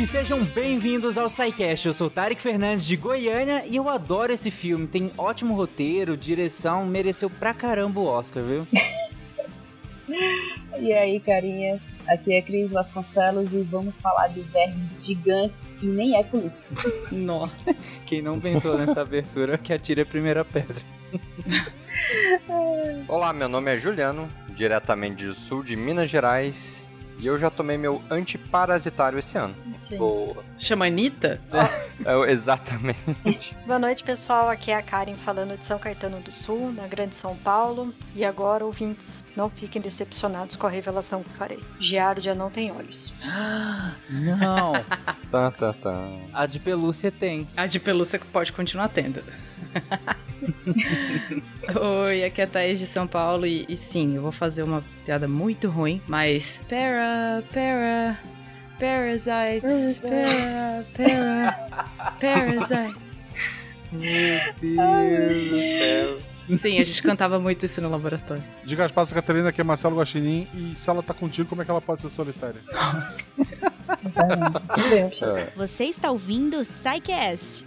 ouvintes, sejam bem-vindos ao SciCast. Eu sou Tarek Fernandes de Goiânia e eu adoro esse filme. Tem ótimo roteiro, direção, mereceu pra caramba o Oscar, viu? e aí, carinhas? Aqui é Cris Vasconcelos e vamos falar de vermes gigantes e nem é político. Nossa. Quem não pensou nessa abertura que atire a primeira pedra. Olá, meu nome é Juliano, diretamente do sul de Minas Gerais e eu já tomei meu antiparasitário esse ano. Sim. Boa. Chama Anitta? É, exatamente. Boa noite, pessoal. Aqui é a Karen falando de São Caetano do Sul, na Grande São Paulo. E agora, ouvintes, não fiquem decepcionados com a revelação que farei. Giardia não tem olhos. Não. tá, tá, tá. A de pelúcia tem. A de pelúcia pode continuar tendo. Oi, aqui é a Thaís de São Paulo e, e, sim, eu vou fazer uma piada muito ruim, mas. Para, para. Parasites, para, para. Parasites. Meu Deus do céu. Sim, a gente cantava muito isso no laboratório. Diga as passas, Catarina, que é Marcelo Guaxinim, e se ela tá contigo, como é que ela pode ser solitária? Você está ouvindo o Psycast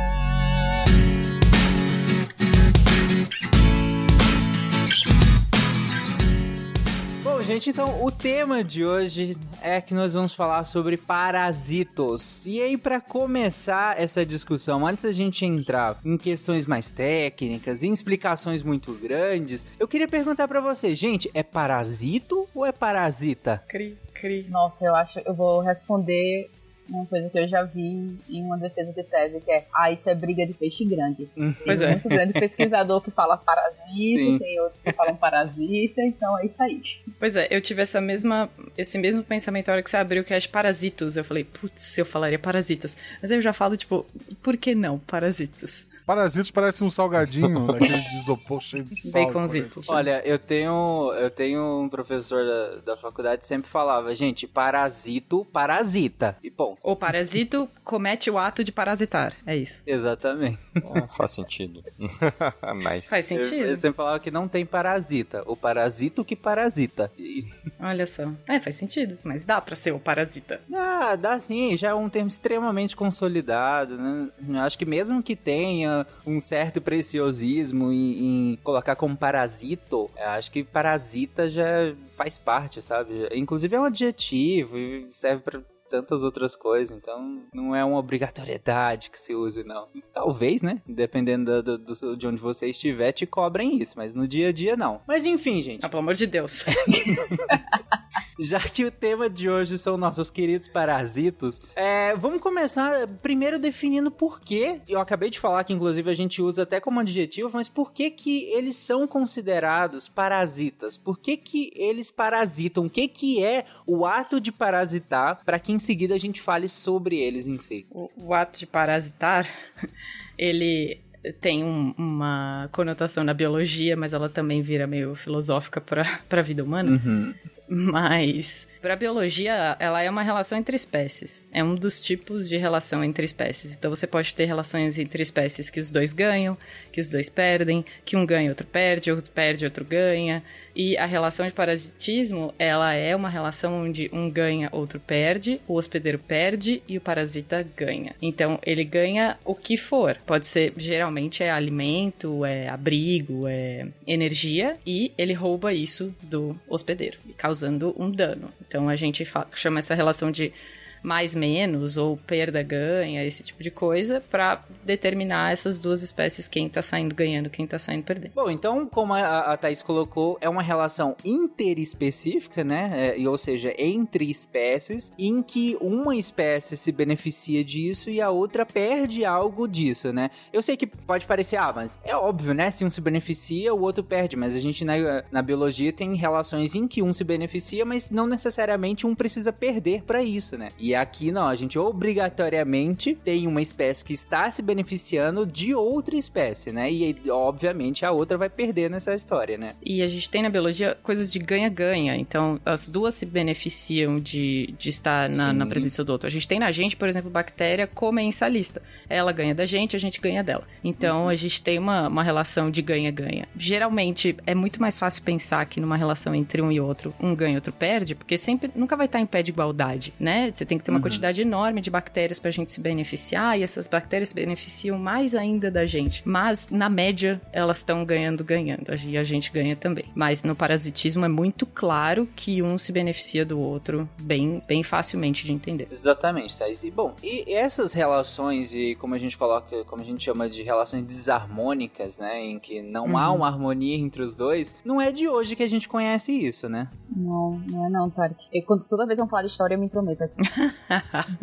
Gente, então o tema de hoje é que nós vamos falar sobre parasitos. E aí, para começar essa discussão, antes da gente entrar em questões mais técnicas, em explicações muito grandes, eu queria perguntar para vocês, gente, é parasito ou é parasita? Cri, cri. Nossa, eu acho, eu vou responder uma coisa que eu já vi em uma defesa de tese, que é, ah, isso é briga de peixe grande. Hum, tem pois é. muito grande pesquisador que fala parasita, Sim. tem outros que falam parasita, então é isso aí. Pois é, eu tive essa mesma, esse mesmo pensamento na hora que você abriu que é de parasitos. Eu falei, putz, eu falaria parasitas. Mas aí eu já falo, tipo, por que não parasitos? Parasitos parece um salgadinho daquele de isopor cheio de sal. Baconzitos. Olha, eu tenho, eu tenho um professor da, da faculdade que sempre falava, gente, parasito, parasita. E bom. O parasito comete o ato de parasitar. É isso. Exatamente. Ah, faz sentido. Mas... Faz sentido. Ele sempre falava que não tem parasita. O parasito que parasita. E... Olha só. É, faz sentido. Mas dá pra ser o parasita. Ah, dá sim. Já é um termo extremamente consolidado, né? Acho que mesmo que tenha um certo preciosismo em, em colocar como parasito, acho que parasita já faz parte, sabe? Inclusive é um adjetivo e serve para tantas outras coisas, então não é uma obrigatoriedade que se use, não. Talvez, né? Dependendo do, do, de onde você estiver, te cobrem isso, mas no dia a dia não. Mas enfim, gente. Ah, pelo amor de Deus. Já que o tema de hoje são nossos queridos parasitos, é, vamos começar primeiro definindo por que. Eu acabei de falar que, inclusive, a gente usa até como adjetivo, mas por que que eles são considerados parasitas? Por que que eles parasitam? O que que é o ato de parasitar para que seguida a gente fale sobre eles em si. O, o ato de parasitar, ele tem um, uma conotação na biologia, mas ela também vira meio filosófica para a vida humana. Uhum. Mas para biologia, ela é uma relação entre espécies. É um dos tipos de relação entre espécies. Então você pode ter relações entre espécies que os dois ganham, que os dois perdem, que um ganha, outro perde, outro perde, outro ganha. E a relação de parasitismo, ela é uma relação onde um ganha, outro perde, o hospedeiro perde e o parasita ganha. Então, ele ganha o que for. Pode ser, geralmente, é alimento, é abrigo, é energia, e ele rouba isso do hospedeiro, causando um dano. Então, a gente chama essa relação de mais menos ou perda ganha, esse tipo de coisa, para determinar essas duas espécies quem tá saindo ganhando, quem tá saindo perdendo. Bom, então, como a, a Thaís colocou, é uma relação interespecífica, né? É, ou seja, entre espécies, em que uma espécie se beneficia disso e a outra perde algo disso, né? Eu sei que pode parecer, ah, mas é óbvio, né? Se um se beneficia, o outro perde, mas a gente na, na biologia tem relações em que um se beneficia, mas não necessariamente um precisa perder para isso, né? E E aqui não, a gente obrigatoriamente tem uma espécie que está se beneficiando de outra espécie, né? E obviamente a outra vai perder nessa história, né? E a gente tem na biologia coisas de ganha-ganha. Então, as duas se beneficiam de, de estar na, na, presença do outro. A gente tem na gente, por exemplo, bactéria comensalista. Ela ganha da gente, a gente ganha dela. Então, uhum. a gente tem uma, uma relação de ganha-ganha. Geralmente, é muito mais fácil pensar que numa relação entre um e outro, um ganha e outro perde, porque sempre nunca vai estar em pé de igualdade, né? Você tem que ter uma uhum. quantidade enorme de bactérias pra gente se beneficiar, e essas bactérias se beneficiam mais ainda da gente. Mas, na média, elas estão ganhando, ganhando. E a gente ganha também. Mas no parasitismo é muito claro que um se beneficia do outro bem, bem facilmente de entender. Exatamente, Thais. E bom, e essas relações, e como a gente coloca, como a gente chama de relações desarmônicas, né? Em que não uhum. há uma harmonia entre os dois, não é de hoje que a gente conhece isso, né? Não, não é não, Tarek. Eu, quando toda vez vão falar de história, eu me intrometo aqui.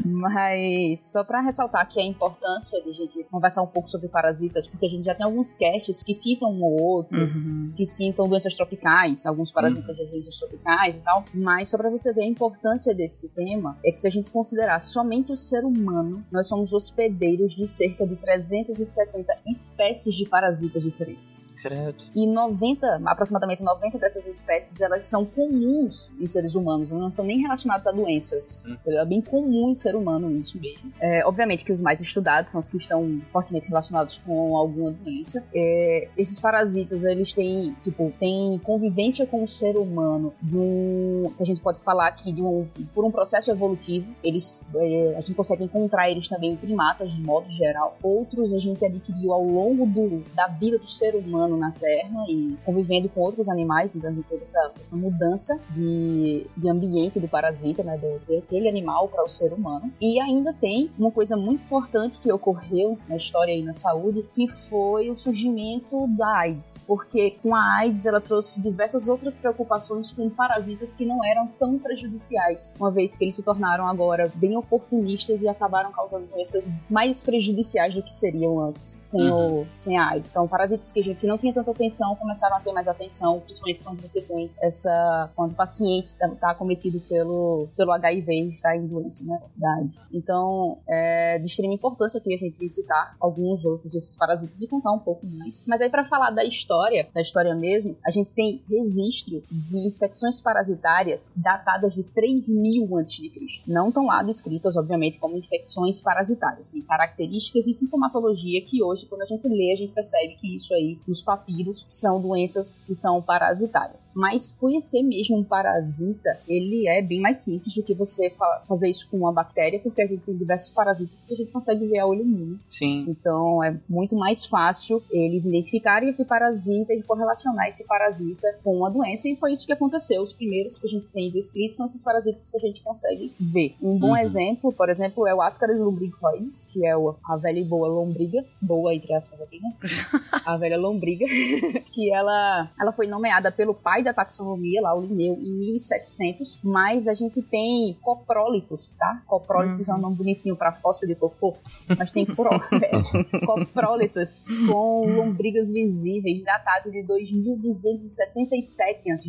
Mas só para ressaltar aqui a importância de a gente conversar um pouco sobre parasitas, porque a gente já tem alguns casts que citam um ou outro, uhum. que citam doenças tropicais, alguns parasitas uhum. de doenças tropicais e tal. Mas só para você ver a importância desse tema, é que se a gente considerar somente o ser humano, nós somos hospedeiros de cerca de 370 espécies de parasitas diferentes. Credo. E 90, aproximadamente 90 dessas espécies, elas são comuns em seres humanos, não são nem relacionadas a doenças. Hum. É bem comum em ser humano isso mesmo. É, obviamente que os mais estudados são os que estão fortemente relacionados com alguma doença. É, esses parasitas, eles têm, tipo, têm convivência com o ser humano um, que a gente pode falar aqui de um, por um processo evolutivo. Eles, é, a gente consegue encontrar eles também em primatas, de modo geral. Outros a gente adquiriu ao longo do, da vida do ser humano humano na Terra e convivendo com outros animais, então a gente teve essa, essa mudança de, de ambiente do parasita, né, do, daquele animal para o ser humano. E ainda tem uma coisa muito importante que ocorreu na história e na saúde, que foi o surgimento da AIDS, porque com a AIDS ela trouxe diversas outras preocupações com parasitas que não eram tão prejudiciais, uma vez que eles se tornaram agora bem oportunistas e acabaram causando doenças mais prejudiciais do que seriam antes, sem, uhum. o, sem a AIDS. Então, parasitas que, que não não tinha tanta atenção começaram a ter mais atenção, principalmente quando você tem essa. quando o paciente está tá acometido pelo, pelo HIV, está em doença, né? Da AIDS. Então, é de extrema importância aqui a gente visitar alguns outros desses parasitas e contar um pouco mais. Mas aí, para falar da história, da história mesmo, a gente tem registro de infecções parasitárias datadas de 3 mil a.C. Não estão lá descritas, obviamente, como infecções parasitárias. Tem características e sintomatologia que hoje, quando a gente lê, a gente percebe que isso aí nos papiros são doenças que são parasitárias. Mas conhecer mesmo um parasita, ele é bem mais simples do que você fazer isso com uma bactéria, porque a gente tem diversos parasitas que a gente consegue ver a olho nu. Sim. Então é muito mais fácil eles identificarem esse parasita e correlacionar esse parasita com uma doença, e foi isso que aconteceu. Os primeiros que a gente tem descritos são esses parasitas que a gente consegue ver. Um bom uhum. exemplo, por exemplo, é o Ascaris lumbricoides, que é a velha e boa lombriga, boa entre aspas aqui, né? a velha lombriga que ela, ela foi nomeada pelo pai da taxonomia, lá, o Linneu, em 1700, mas a gente tem coprólitos, tá? Coprólitos uhum. é um uhum. nome bonitinho para fóssil de cocô, mas tem pro, é, coprólitos com lombrigas visíveis, datado de 2277 a.C.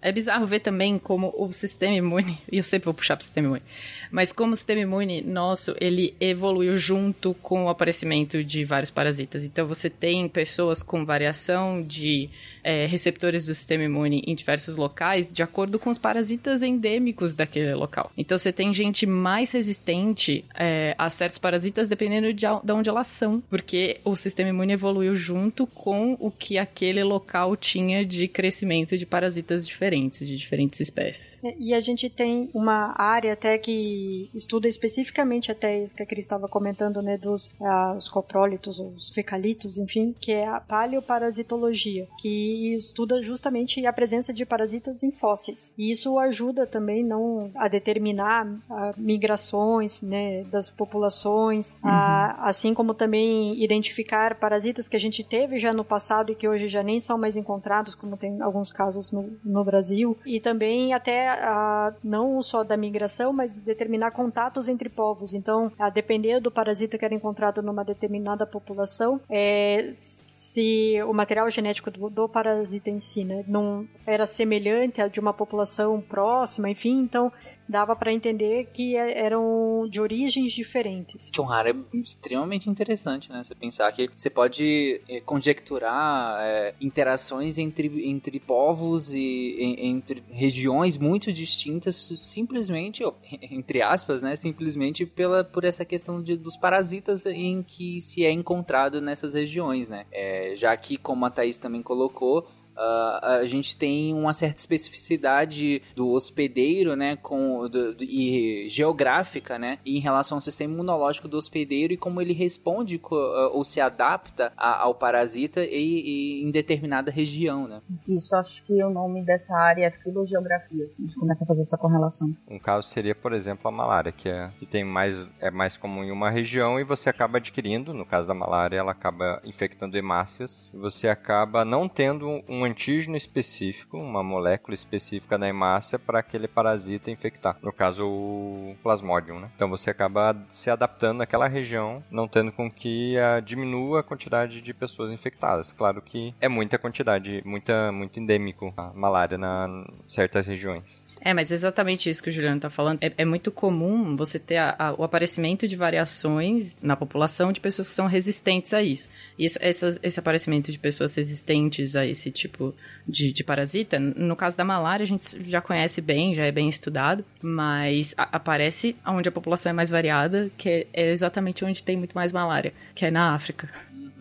É bizarro ver também como o sistema imune, e eu sempre vou puxar pro sistema imune, mas como o sistema imune nosso, ele evoluiu junto com o aparecimento de vários parasitas. Então você tem pessoas com variação de é, receptores do sistema imune em diversos locais de acordo com os parasitas endêmicos daquele local. Então você tem gente mais resistente é, a certos parasitas dependendo de, de onde elas são, porque o sistema imune evoluiu junto com o que aquele local tinha de crescimento de parasitas diferentes, de diferentes espécies. E a gente tem uma área até que estuda especificamente até isso que a Cris estava comentando, né, dos ah, os coprólitos, os fecalitos, enfim, que é a paleoparasitologia, que e estuda justamente a presença de parasitas em fósseis. E isso ajuda também não a determinar a, migrações né, das populações, uhum. a, assim como também identificar parasitas que a gente teve já no passado e que hoje já nem são mais encontrados, como tem alguns casos no, no Brasil, e também até a, não só da migração, mas determinar contatos entre povos. Então, a depender do parasita que era encontrado numa determinada população, é, se o material genético do, do parasita em si né, não era semelhante ao de uma população próxima, enfim, então dava para entender que é, eram de origens diferentes. Que um raro é extremamente interessante, né? Você pensar que você pode é, conjecturar é, interações entre, entre povos e entre regiões muito distintas simplesmente, entre aspas, né? Simplesmente pela, por essa questão de, dos parasitas em que se é encontrado nessas regiões, né? É, já que, como a Thaís também colocou, Uh, a gente tem uma certa especificidade do hospedeiro, né, com, do, do, e geográfica, né, em relação ao sistema imunológico do hospedeiro e como ele responde uh, ou se adapta a, ao parasita e, e, em determinada região, né. Isso, acho que o nome dessa área é filogeografia. A gente começa a fazer essa correlação. Um caso seria, por exemplo, a malária, que é que tem mais é mais comum em uma região e você acaba adquirindo, no caso da malária, ela acaba infectando hemácias e você acaba não tendo um antígeno específico, uma molécula específica da hemácia para aquele parasita infectar. No caso, o Plasmodium, né? Então você acaba se adaptando naquela região, não tendo com que a, diminua a quantidade de pessoas infectadas. Claro que é muita quantidade, muita, muito endêmico a malária na certas regiões. É, mas exatamente isso que o Juliano está falando. É, é, muito comum você ter a, a, o aparecimento de variações na população de pessoas que são resistentes a isso. E esse, esse, esse aparecimento de pessoas resistentes a esse tipo de, de, parasita, no caso da malária, a gente já conhece bem, já é bem estudado, mas a, aparece onde a população é mais variada, que é, é exatamente onde tem muito mais malária, que é na África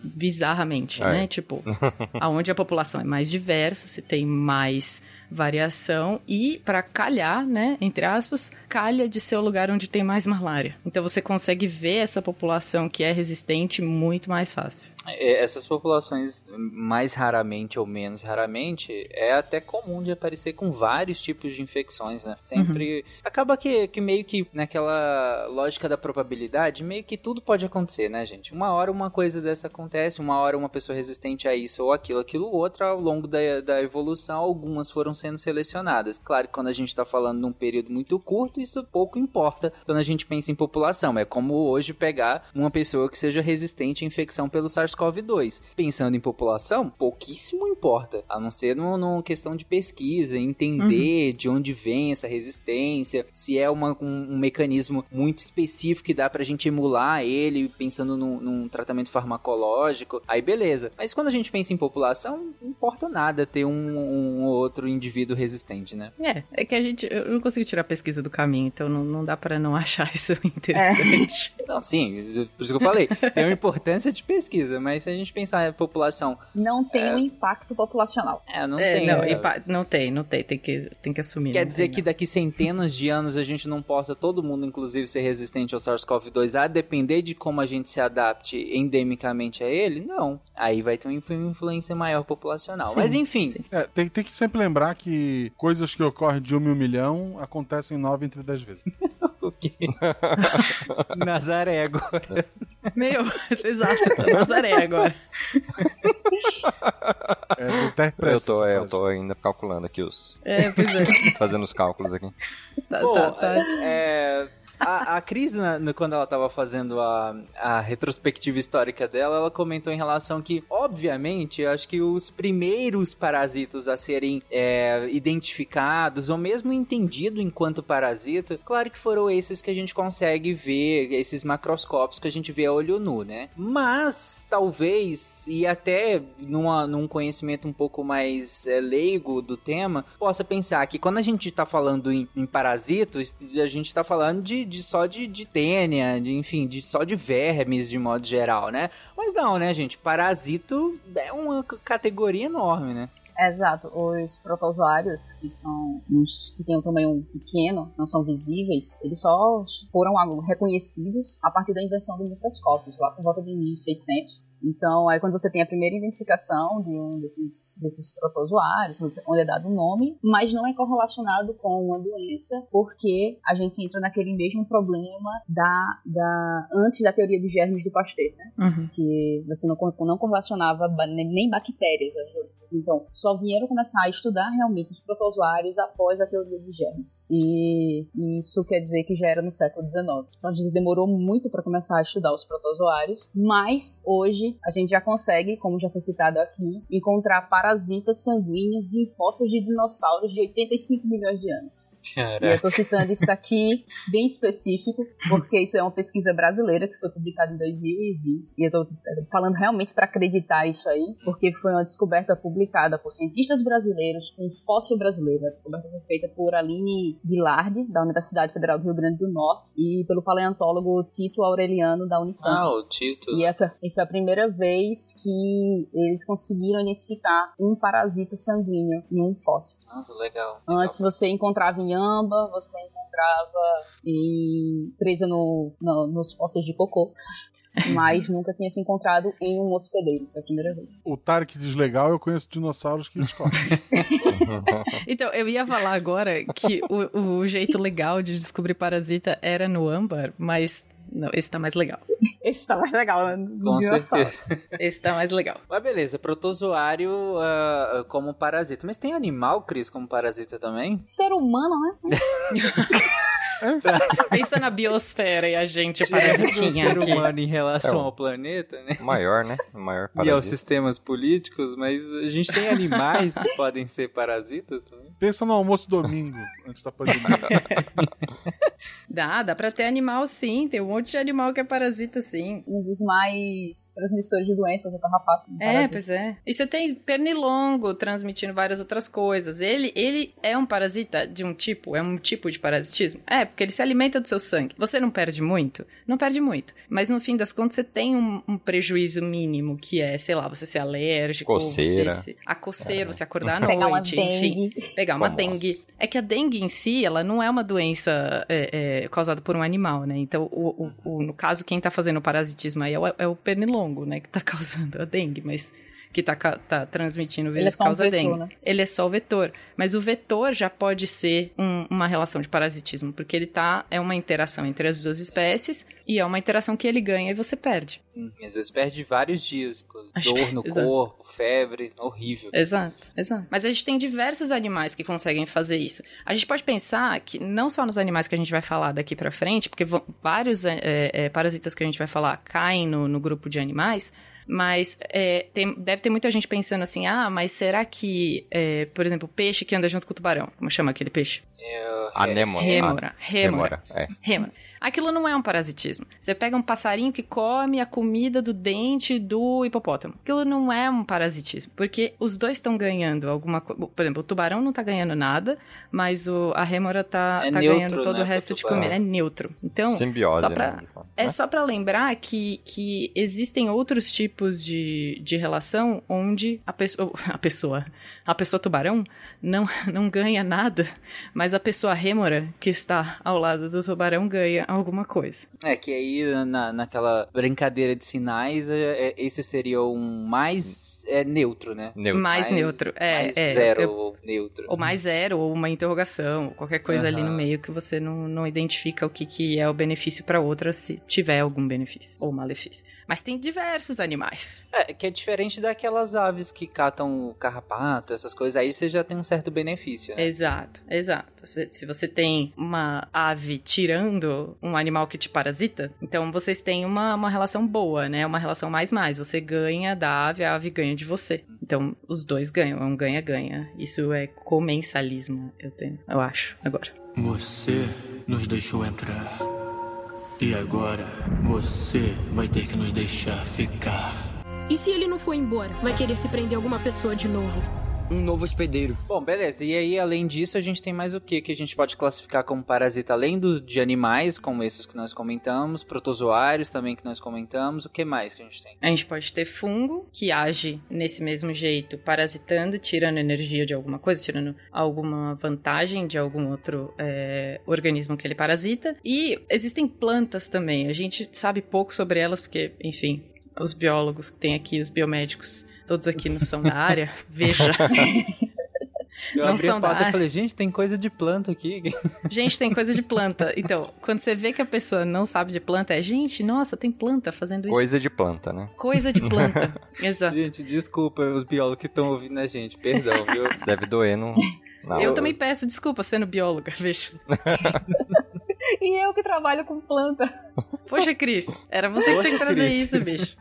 bizarramente, é. né? Tipo, aonde a população é mais diversa, se tem mais variação e para calhar, né, entre aspas, calha de ser o lugar onde tem mais malária. Então você consegue ver essa população que é resistente muito mais fácil. É, essas populações, mais raramente ou menos raramente, é até comum de aparecer com vários tipos de infecções, né? Sempre. Uhum. Acaba que, que meio que naquela lógica da probabilidade, meio que tudo pode acontecer, né, gente? Uma hora uma coisa dessa acontece, uma hora uma pessoa resistente a isso ou aquilo, aquilo outra, ao longo da, da evolução, algumas foram sendo selecionadas. Claro que quando a gente está falando num período muito curto, isso pouco importa quando a gente pensa em população. É como hoje pegar uma pessoa que seja resistente à infecção pelo SARS-CoV-2. Pensando em população, pouquíssimo importa, a não ser numa questão de pesquisa, entender uhum. de onde vem essa resistência, se é uma, um, um, mecanismo muito específico que dá pra gente emular ele, pensando num, num tratamento farmacológico, aí beleza. Mas quando a gente pensa em população, não importa nada ter um, um outro indivíduo indivíduo resistente, né? É, é que a gente. Eu não consigo tirar a pesquisa do caminho, então não, não dá para não achar isso interessante. É. Não, sim, por isso que eu falei. tem uma importância de pesquisa, mas se a gente pensar em população. Não tem é... um impacto populacional. É, não é, tem. Não, não tem, não tem, tem que, tem que assumir. Quer dizer tem, que daqui centenas de anos a gente não possa, todo mundo, inclusive, ser resistente ao SARS-CoV-2, a depender de como a gente se adapte endemicamente a ele? Não. Aí vai ter uma influência maior populacional. Sim, mas enfim. É, tem, tem que sempre lembrar que coisas que ocorrem de um mil milhão acontecem nove entre dez vezes. o quê? Nazaré agora. Meu, exato, tô Nazaré agora. É, eu tô, é, eu tô ainda calculando aqui os. É, pois é. Fazendo os cálculos aqui. Tá, Bom, tá, tá. É, a, a Cris, na, quando ela estava fazendo a, a retrospectiva histórica dela, ela comentou em relação que, obviamente, eu acho que os primeiros parasitos a serem é, identificados, ou mesmo entendido enquanto parasita, claro que foram esses que a gente consegue ver, esses macroscópios que a gente vê a olho nu, né? Mas, talvez, e até numa, num conhecimento um pouco mais é, leigo do tema, possa pensar que quando a gente está falando em, em parasitos, a gente está falando de de só de, de tênia, de, enfim, de só de vermes de modo geral, né? Mas não, né, gente? Parasito é uma categoria enorme, né? Exato, os protozoários, que são uns que têm um tamanho pequeno, não são visíveis, eles só foram reconhecidos a partir da invenção do microscópio, lá por volta de 1600. Então, aí quando você tem a primeira identificação de um desses, desses protozoários, onde é dado o nome, mas não é correlacionado com uma doença, porque a gente entra naquele mesmo problema da, da antes da teoria dos germes do Pasteur, né? Uhum. Que você não, não correlacionava nem bactérias às doenças. Então, só vieram começar a estudar realmente os protozoários após a teoria dos germes. E, e isso quer dizer que já era no século XIX. Então, a gente demorou muito para começar a estudar os protozoários, mas hoje a gente já consegue, como já foi citado aqui, encontrar parasitas sanguíneos em fósseis de dinossauros de 85 milhões de anos. E eu estou citando isso aqui bem específico, porque isso é uma pesquisa brasileira que foi publicada em 2020. E eu estou falando realmente para acreditar isso aí, porque foi uma descoberta publicada por cientistas brasileiros com fóssil brasileiro. A descoberta foi feita por Aline Guilard, da Universidade Federal do Rio Grande do Norte, e pelo paleontólogo Tito Aureliano, da Unicamp. Ah, o Tito. E essa e foi a primeira vez que eles conseguiram identificar um parasita sanguíneo em um fóssil. Nossa, legal. Antes você encontrava em você encontrava em, presa no, no, nos fósseis de cocô. Mas nunca tinha se encontrado em um hospedeiro, foi a primeira vez. O Tarek diz legal, eu conheço dinossauros que descobrem. Então, eu ia falar agora que o, o jeito legal de descobrir parasita era no âmbar, mas não, esse tá mais legal. Esse tá mais legal, né? Com certeza. Esse tá mais legal. Mas beleza, protozoário ah, como parasita. Mas tem animal, Cris, como parasita também? Ser humano, né? Pensa na biosfera e a gente o parasitinha ser aqui. humano em relação É, o- ao planeta, né? O maior, né? O maior E aos parasita. sistemas políticos, mas a gente tem animais que podem ser parasitas também. Pensa no almoço domingo, antes da pandemia. Dá, dá pra ter animal sim. Tem um monte de animal que é parasita sim. Um dos mais transmissores de doenças, o carrapato. um É, parasita. pois é. E você tem pernilongo transmitindo várias outras coisas. Ele, ele é um parasita de um tipo? É um tipo de parasitismo? É, porque ele se alimenta do seu sangue. Você não perde muito? Não perde muito. Mas no fim das contas, você tem um, um prejuízo mínimo, que é, sei lá, você ser alérgico, Coceira. você se, a coceira, você acordar à Pegar uma noite, enfim dengue. pegar uma Vamos lá. dengue. É que a dengue em si, ela não é uma doença é, é, causada por um animal, né? Então, o, o- o- no caso, quem tá fazendo o parasitismo aí é o, é o pernilongo, né? Que tá causando a dengue, mas que tá, ca- tá transmitindo o Ele é vírus só um causa vetor, dengue. né? Ele é só o vetor. Mas o vetor já pode ser um- uma relação de parasitismo, porque ele tá. É uma interação entre as duas espécies e é uma interação que ele ganha e você perde. Hum, Às vezes perde vários dias. Acho Dor no corpo, febre, horrível. Exato, exato. Mas a gente tem diversos animais que conseguem fazer isso. A gente pode pensar que não só nos animais que a gente vai falar daqui pra frente, porque vários é, é, parasitas que a gente vai falar caem no, no grupo de animais, mas é, tem- deve ter muita gente pensando assim, ah, mas será que, é, por exemplo, o peixe que anda junto com o tubarão, como chama aquele peixe? Anêmona. Rêmora, rêmora. Rêmora, é. Rêmora. Aquilo não é um parasitismo. Você pega um passarinho que come a comida do dente do hipopótamo. Aquilo não é um parasitismo, porque os dois estão ganhando alguma coisa. Por exemplo, o tubarão não tá ganhando nada, mas o, a rêmora tá, É tá neutro, ganhando todo né, o resto de comida. É neutro. Então, Simbiose, só pra- né? é só pra lembrar que, que existem outros tipos de, de relação onde a pessoa, a pessoa, a pessoa tubarão não, não ganha nada, mas a pessoa rêmora que está ao lado do tubarão ganha alguma coisa. É, que aí na, naquela brincadeira de sinais, é, é, esse seria um mais é, neutro, né? Neutro. Mais, neutro. É, mais é. zero Eu- ou neutro. ou mais zero, ou uma interrogação, qualquer coisa ali no meio que você não, não identifica o que, que é o benefício para outra, se tiver algum benefício ou malefício. Mas tem diversos animais. É, que é diferente daquelas aves que catam o carrapato, essas coisas, aí você já tem um certo benefício, né? Exato, exato. Se, se você tem uma ave tirando um animal que te parasita, então vocês têm uma, uma relação boa, né? Uma relação mais-mais. Você ganha da ave, a ave ganha de você. Então, os dois ganham, é um ganha-ganha. Isso é comensalismo, eu tenho, eu acho, agora. Você nos deixou entrar. E agora você vai ter que nos deixar ficar. E se ele não for embora? Vai querer se prender alguma pessoa de novo? Um novo hospedeiro. Bom, beleza. E aí, além disso, a gente tem mais o que que a gente pode classificar como parasita? Além do, de animais, como esses que nós comentamos, protozoários também que nós comentamos, o que mais que a gente tem? A gente pode ter fungo, que age nesse mesmo jeito, parasitando, tirando energia de alguma coisa, tirando alguma vantagem de algum outro é, organismo que ele parasita. E existem plantas também. A gente sabe pouco sobre elas, porque, enfim, os biólogos que tem aqui, os biomédicos, todos aqui não são da área. Veja. Eu Não abri a são da pauta e área. falei, gente, tem coisa de planta aqui. Gente, tem coisa de planta. Então, quando você vê que a pessoa não sabe de planta, é gente, nossa, tem planta fazendo isso. Coisa de planta, né? Coisa de planta. Exato. gente, desculpa os biólogos que estão ouvindo a gente, perdão, viu? Deve doer no. na Eu também peço desculpa sendo bióloga, veja. E eu que trabalho com planta. Poxa, Cris, era você que tinha que Poxa, trazer Cris. isso, bicho.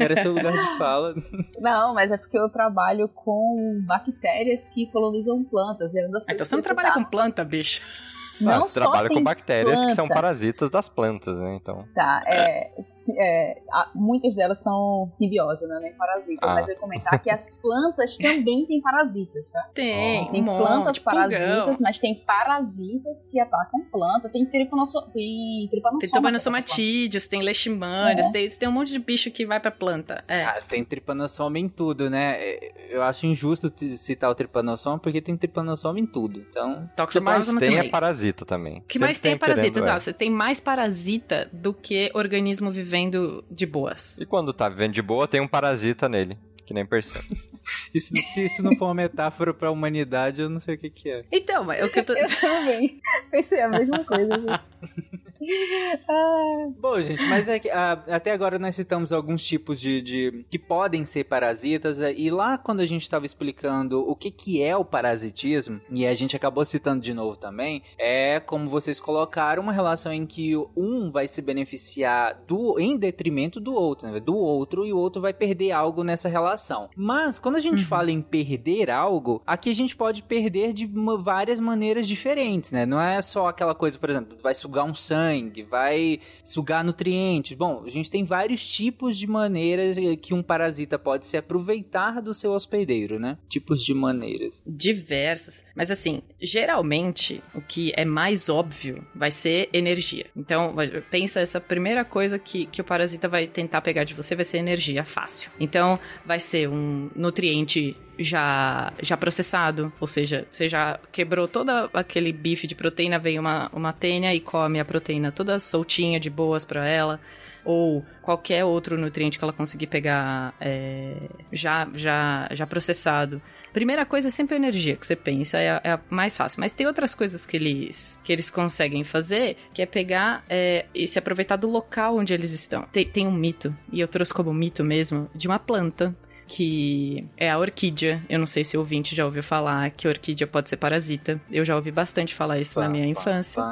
Era seu lugar de fala. Não, mas é porque eu trabalho com bactérias que colonizam plantas. É Ah, então você não trabalha com planta, bicho. Não Ah, você só trabalha com bactérias que são planta. parasitas das plantas, né? Então. Tá, é, é, muitas delas são simbiosas, né, nem parasitas, Ah. mas eu ia comentar que as plantas também têm parasitas, tá? Tem, Tem um plantas monte, parasitas, pulgão. mas tem parasitas que atacam planta. Tem tripanossoma, tem tripanossoma. Tem tobanosomatídeos, tem leishmanias, É. tem, tem um monte de bicho que vai pra planta. É. Ah, tem tripanossoma em tudo, né? É, Eu acho injusto citar o tripanossoma porque tem tripanossoma em tudo. Então, O que mais Toxoplasma tem também. é parasita também. O que mais Sempre tem é parasita, querendo, é. exato. Você tem mais parasita do que organismo vivendo de boas. E quando tá vivendo de boa, tem um parasita nele, que nem percebe. isso- se isso não for uma metáfora pra humanidade, eu não sei o que, que é. Então, mas o que eu tô... Eu também pensei a mesma coisa. Ah, Bom, gente, mas é que ah, até agora nós citamos alguns tipos de, de- que podem ser parasitas é, e lá quando a gente estava explicando o que que é o parasitismo e a gente acabou citando de novo também é como vocês colocaram uma relação em que um vai se beneficiar do em detrimento do outro, né? do outro e o outro vai perder algo nessa relação. Mas quando a gente fala em perder algo, aqui a gente pode perder de várias maneiras diferentes, né? Não é só aquela coisa, por exemplo, vai sugar um sangue, vai sugar nutrientes. Bom, a gente tem vários tipos de maneiras que um parasita pode se aproveitar do seu hospedeiro, né? Tipos de maneiras. diversos. Mas assim, geralmente o que é mais óbvio vai ser energia. Então, pensa essa primeira coisa que, que o parasita vai tentar pegar de você vai ser energia fácil. Então, vai ser um nutriente já, já processado, ou seja, você já quebrou todo aquele bife de proteína, veio uma, uma tênia e come a proteína toda soltinha, de boas pra ela ou qualquer outro nutriente que ela conseguir pegar é, já, já, já processado. Primeira coisa é sempre a energia que você pensa, é a, é a mais fácil. Mas tem outras coisas que eles, que eles conseguem fazer, que é pegar é, e se aproveitar do local onde eles estão. Tem, tem um mito, e eu trouxe como mito mesmo, de uma planta que é a orquídea. Eu não sei se o ouvinte já ouviu falar que a orquídea pode ser parasita. Eu já ouvi bastante falar isso na minha infância.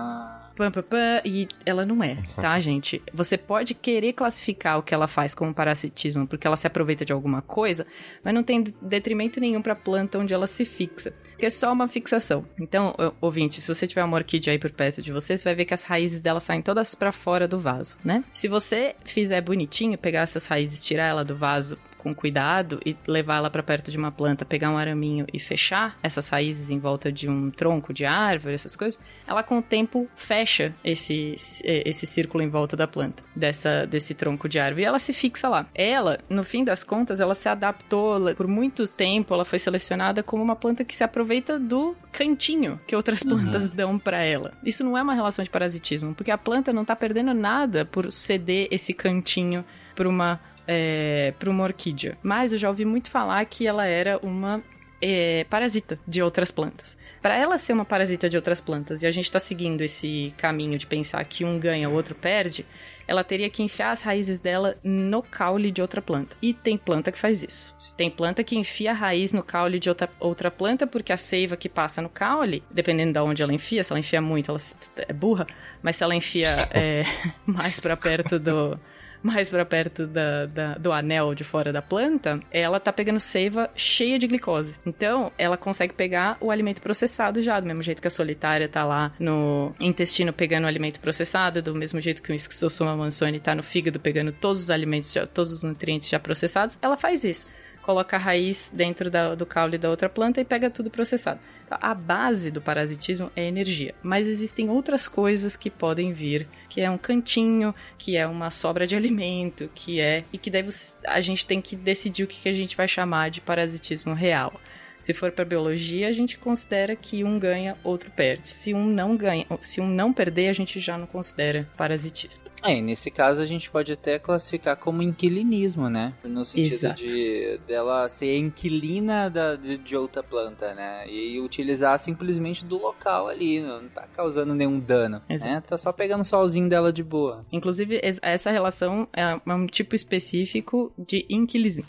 Pam, pam, pam, e ela não é, tá, gente? Você pode querer classificar o que ela faz como parasitismo, porque ela se aproveita de alguma coisa, mas não tem detrimento nenhum pra planta onde ela se fixa, porque é só uma fixação. Então, ouvinte, se você tiver uma orquídea aí por perto de você, você vai ver que as raízes dela saem todas pra fora do vaso, né? Se você fizer bonitinho, pegar essas raízes, tirar ela do vaso com cuidado e levar ela pra perto de uma planta, pegar um araminho e fechar essas raízes em volta de um tronco de árvore, essas coisas, ela com o tempo fecha esse, esse círculo em volta da planta, dessa, desse tronco de árvore, e ela se fixa lá. Ela, no fim das contas, ela se adaptou, ela- por muito tempo ela foi selecionada como uma planta que se aproveita do cantinho que outras plantas dão pra ela. Isso não é uma relação de parasitismo, porque a planta não tá perdendo nada por ceder esse cantinho pra uma é, para uma orquídea. Mas eu já ouvi muito falar que ela era uma é, parasita de outras plantas. Para ela ser uma parasita de outras plantas e a gente está seguindo esse caminho de pensar que um ganha, o outro perde, ela teria que enfiar as raízes dela no caule de outra planta. E tem planta que faz isso. Tem planta que enfia a raiz no caule de outra, outra planta porque a seiva que passa no caule, dependendo de onde ela enfia, se ela enfia muito, ela é burra, mas se ela enfia é, mais para perto do mais pra perto da, da- do anel de fora da planta, ela tá pegando seiva cheia de glicose. Então, ela consegue pegar o alimento processado já, do mesmo jeito que a solitária tá lá no intestino pegando o alimento processado, do mesmo jeito que o Schistosoma mansoni tá no fígado pegando todos os alimentos, já- todos os nutrientes já processados, ela faz isso. Coloca a raiz dentro da- do caule da outra planta e pega tudo processado. Então, a base do parasitismo é energia. Mas existem outras coisas que podem vir, que é um cantinho, que é uma sobra de alimento, que é. E que daí você- a gente tem que decidir o que, que a gente vai chamar de parasitismo real. Se for para biologia, a gente considera que um ganha, outro perde. Se um não ganha, se um não perder, a gente já não considera parasitismo. É, e nesse caso a gente pode até classificar como inquilinismo, né? No sentido Exato. de dela ser inquilina da, de, de outra planta, né? E utilizar simplesmente do local ali, não tá causando nenhum dano, né? Tá só pegando o solzinho dela de boa. Inclusive, es- essa relação é um tipo específico de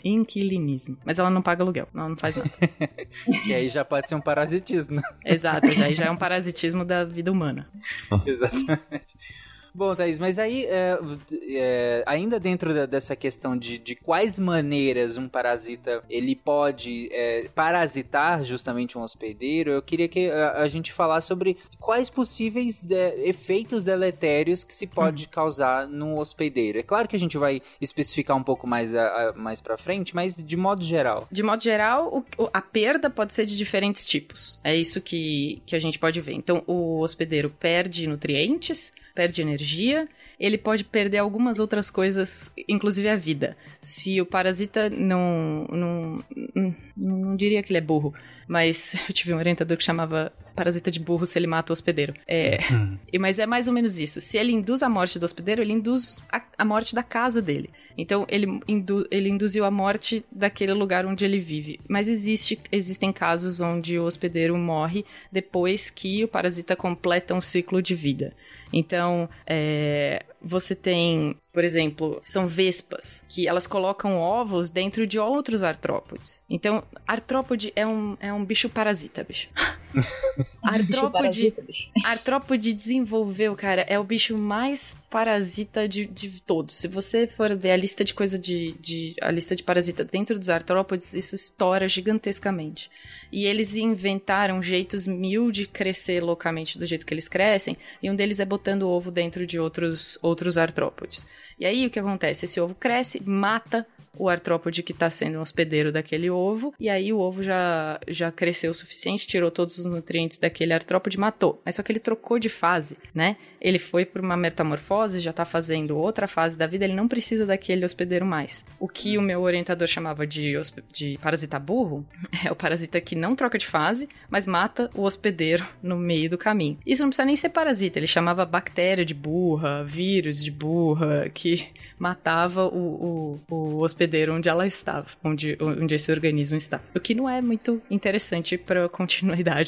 inquilinismo. Mas ela não paga aluguel, ela não faz nada. Que aí já pode ser um parasitismo, né? Exato, já, já é um parasitismo da vida humana. Exatamente. Bom, Thaís, mas aí, é, é, ainda dentro da, dessa questão de, de quais maneiras um parasita ele pode é, parasitar justamente um hospedeiro, eu queria que a, a gente falasse sobre quais possíveis de, efeitos deletérios que se pode hum. causar no hospedeiro. É claro que a gente vai especificar um pouco mais, a, mais pra frente, mas de modo geral. De modo geral, o, a perda pode ser de diferentes tipos. É isso que, que a gente pode ver. Então, o hospedeiro perde nutrientes, perde energia, ele pode perder algumas outras coisas, inclusive a vida. Se o parasita não. Não, não, não diria que ele é burro, mas eu tive um orientador que chamava parasita de burro se ele mata o hospedeiro. É, hum. Mas é mais ou menos isso. Se ele induz a morte do hospedeiro, ele induz a, a morte da casa dele. Então, ele, indu, ele induziu a morte daquele lugar onde ele vive. Mas existe, existem casos onde o hospedeiro morre depois que o parasita completa um ciclo de vida. Então, é, você tem, por exemplo, são vespas, que elas colocam ovos dentro de outros artrópodes. Então, artrópode é um, é um bicho parasita, bicho. artrópode, artrópode desenvolveu, cara, é o bicho mais parasita de, de todos. Se você for ver a lista de coisa de, de a lista de parasita dentro dos artrópodes, isso estoura gigantescamente. E eles inventaram jeitos mil de crescer loucamente do jeito que eles crescem, e um deles é botando ovo dentro de outros, outros artrópodes. E aí o que acontece? Esse ovo cresce, mata o artrópode que está sendo um hospedeiro daquele ovo, e aí o ovo já, já cresceu o suficiente, tirou todos os nutrientes daquele artrópode matou. Mas só que ele trocou de fase, né? Ele foi para uma metamorfose, já está fazendo outra fase da vida, ele não precisa daquele hospedeiro mais. O que o meu orientador chamava de, de parasita burro é o parasita que não troca de fase, mas mata o hospedeiro no meio do caminho. Isso não precisa nem ser parasita, ele chamava bactéria de burra, vírus de burra, que matava o, o, o hospedeiro onde ela estava, onde, onde esse organismo está. O que não é muito interessante para a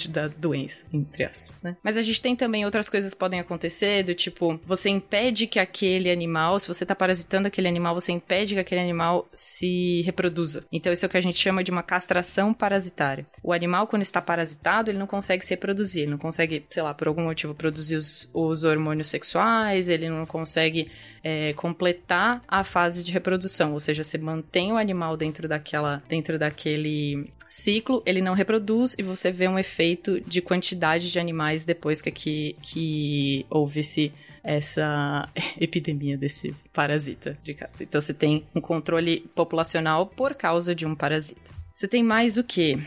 da doença, entre aspas, né? Mas a gente tem também outras coisas que podem acontecer, do tipo, você impede que aquele animal, se você está parasitando aquele animal, você impede que aquele animal se reproduza. Então isso é o que a gente chama de uma castração parasitária. O animal, quando está parasitado, ele não consegue se reproduzir, ele não consegue, sei lá, por algum motivo produzir os, os hormônios sexuais, ele não consegue é, completar a fase de reprodução, ou seja, você mantém o animal dentro daquela, dentro daquele ciclo, ele não reproduz e você vê um efeito de quantidade de animais depois que, que, que houve-se essa epidemia desse parasita de casa. Então você tem um controle populacional por causa de um parasita. Você tem mais o quê?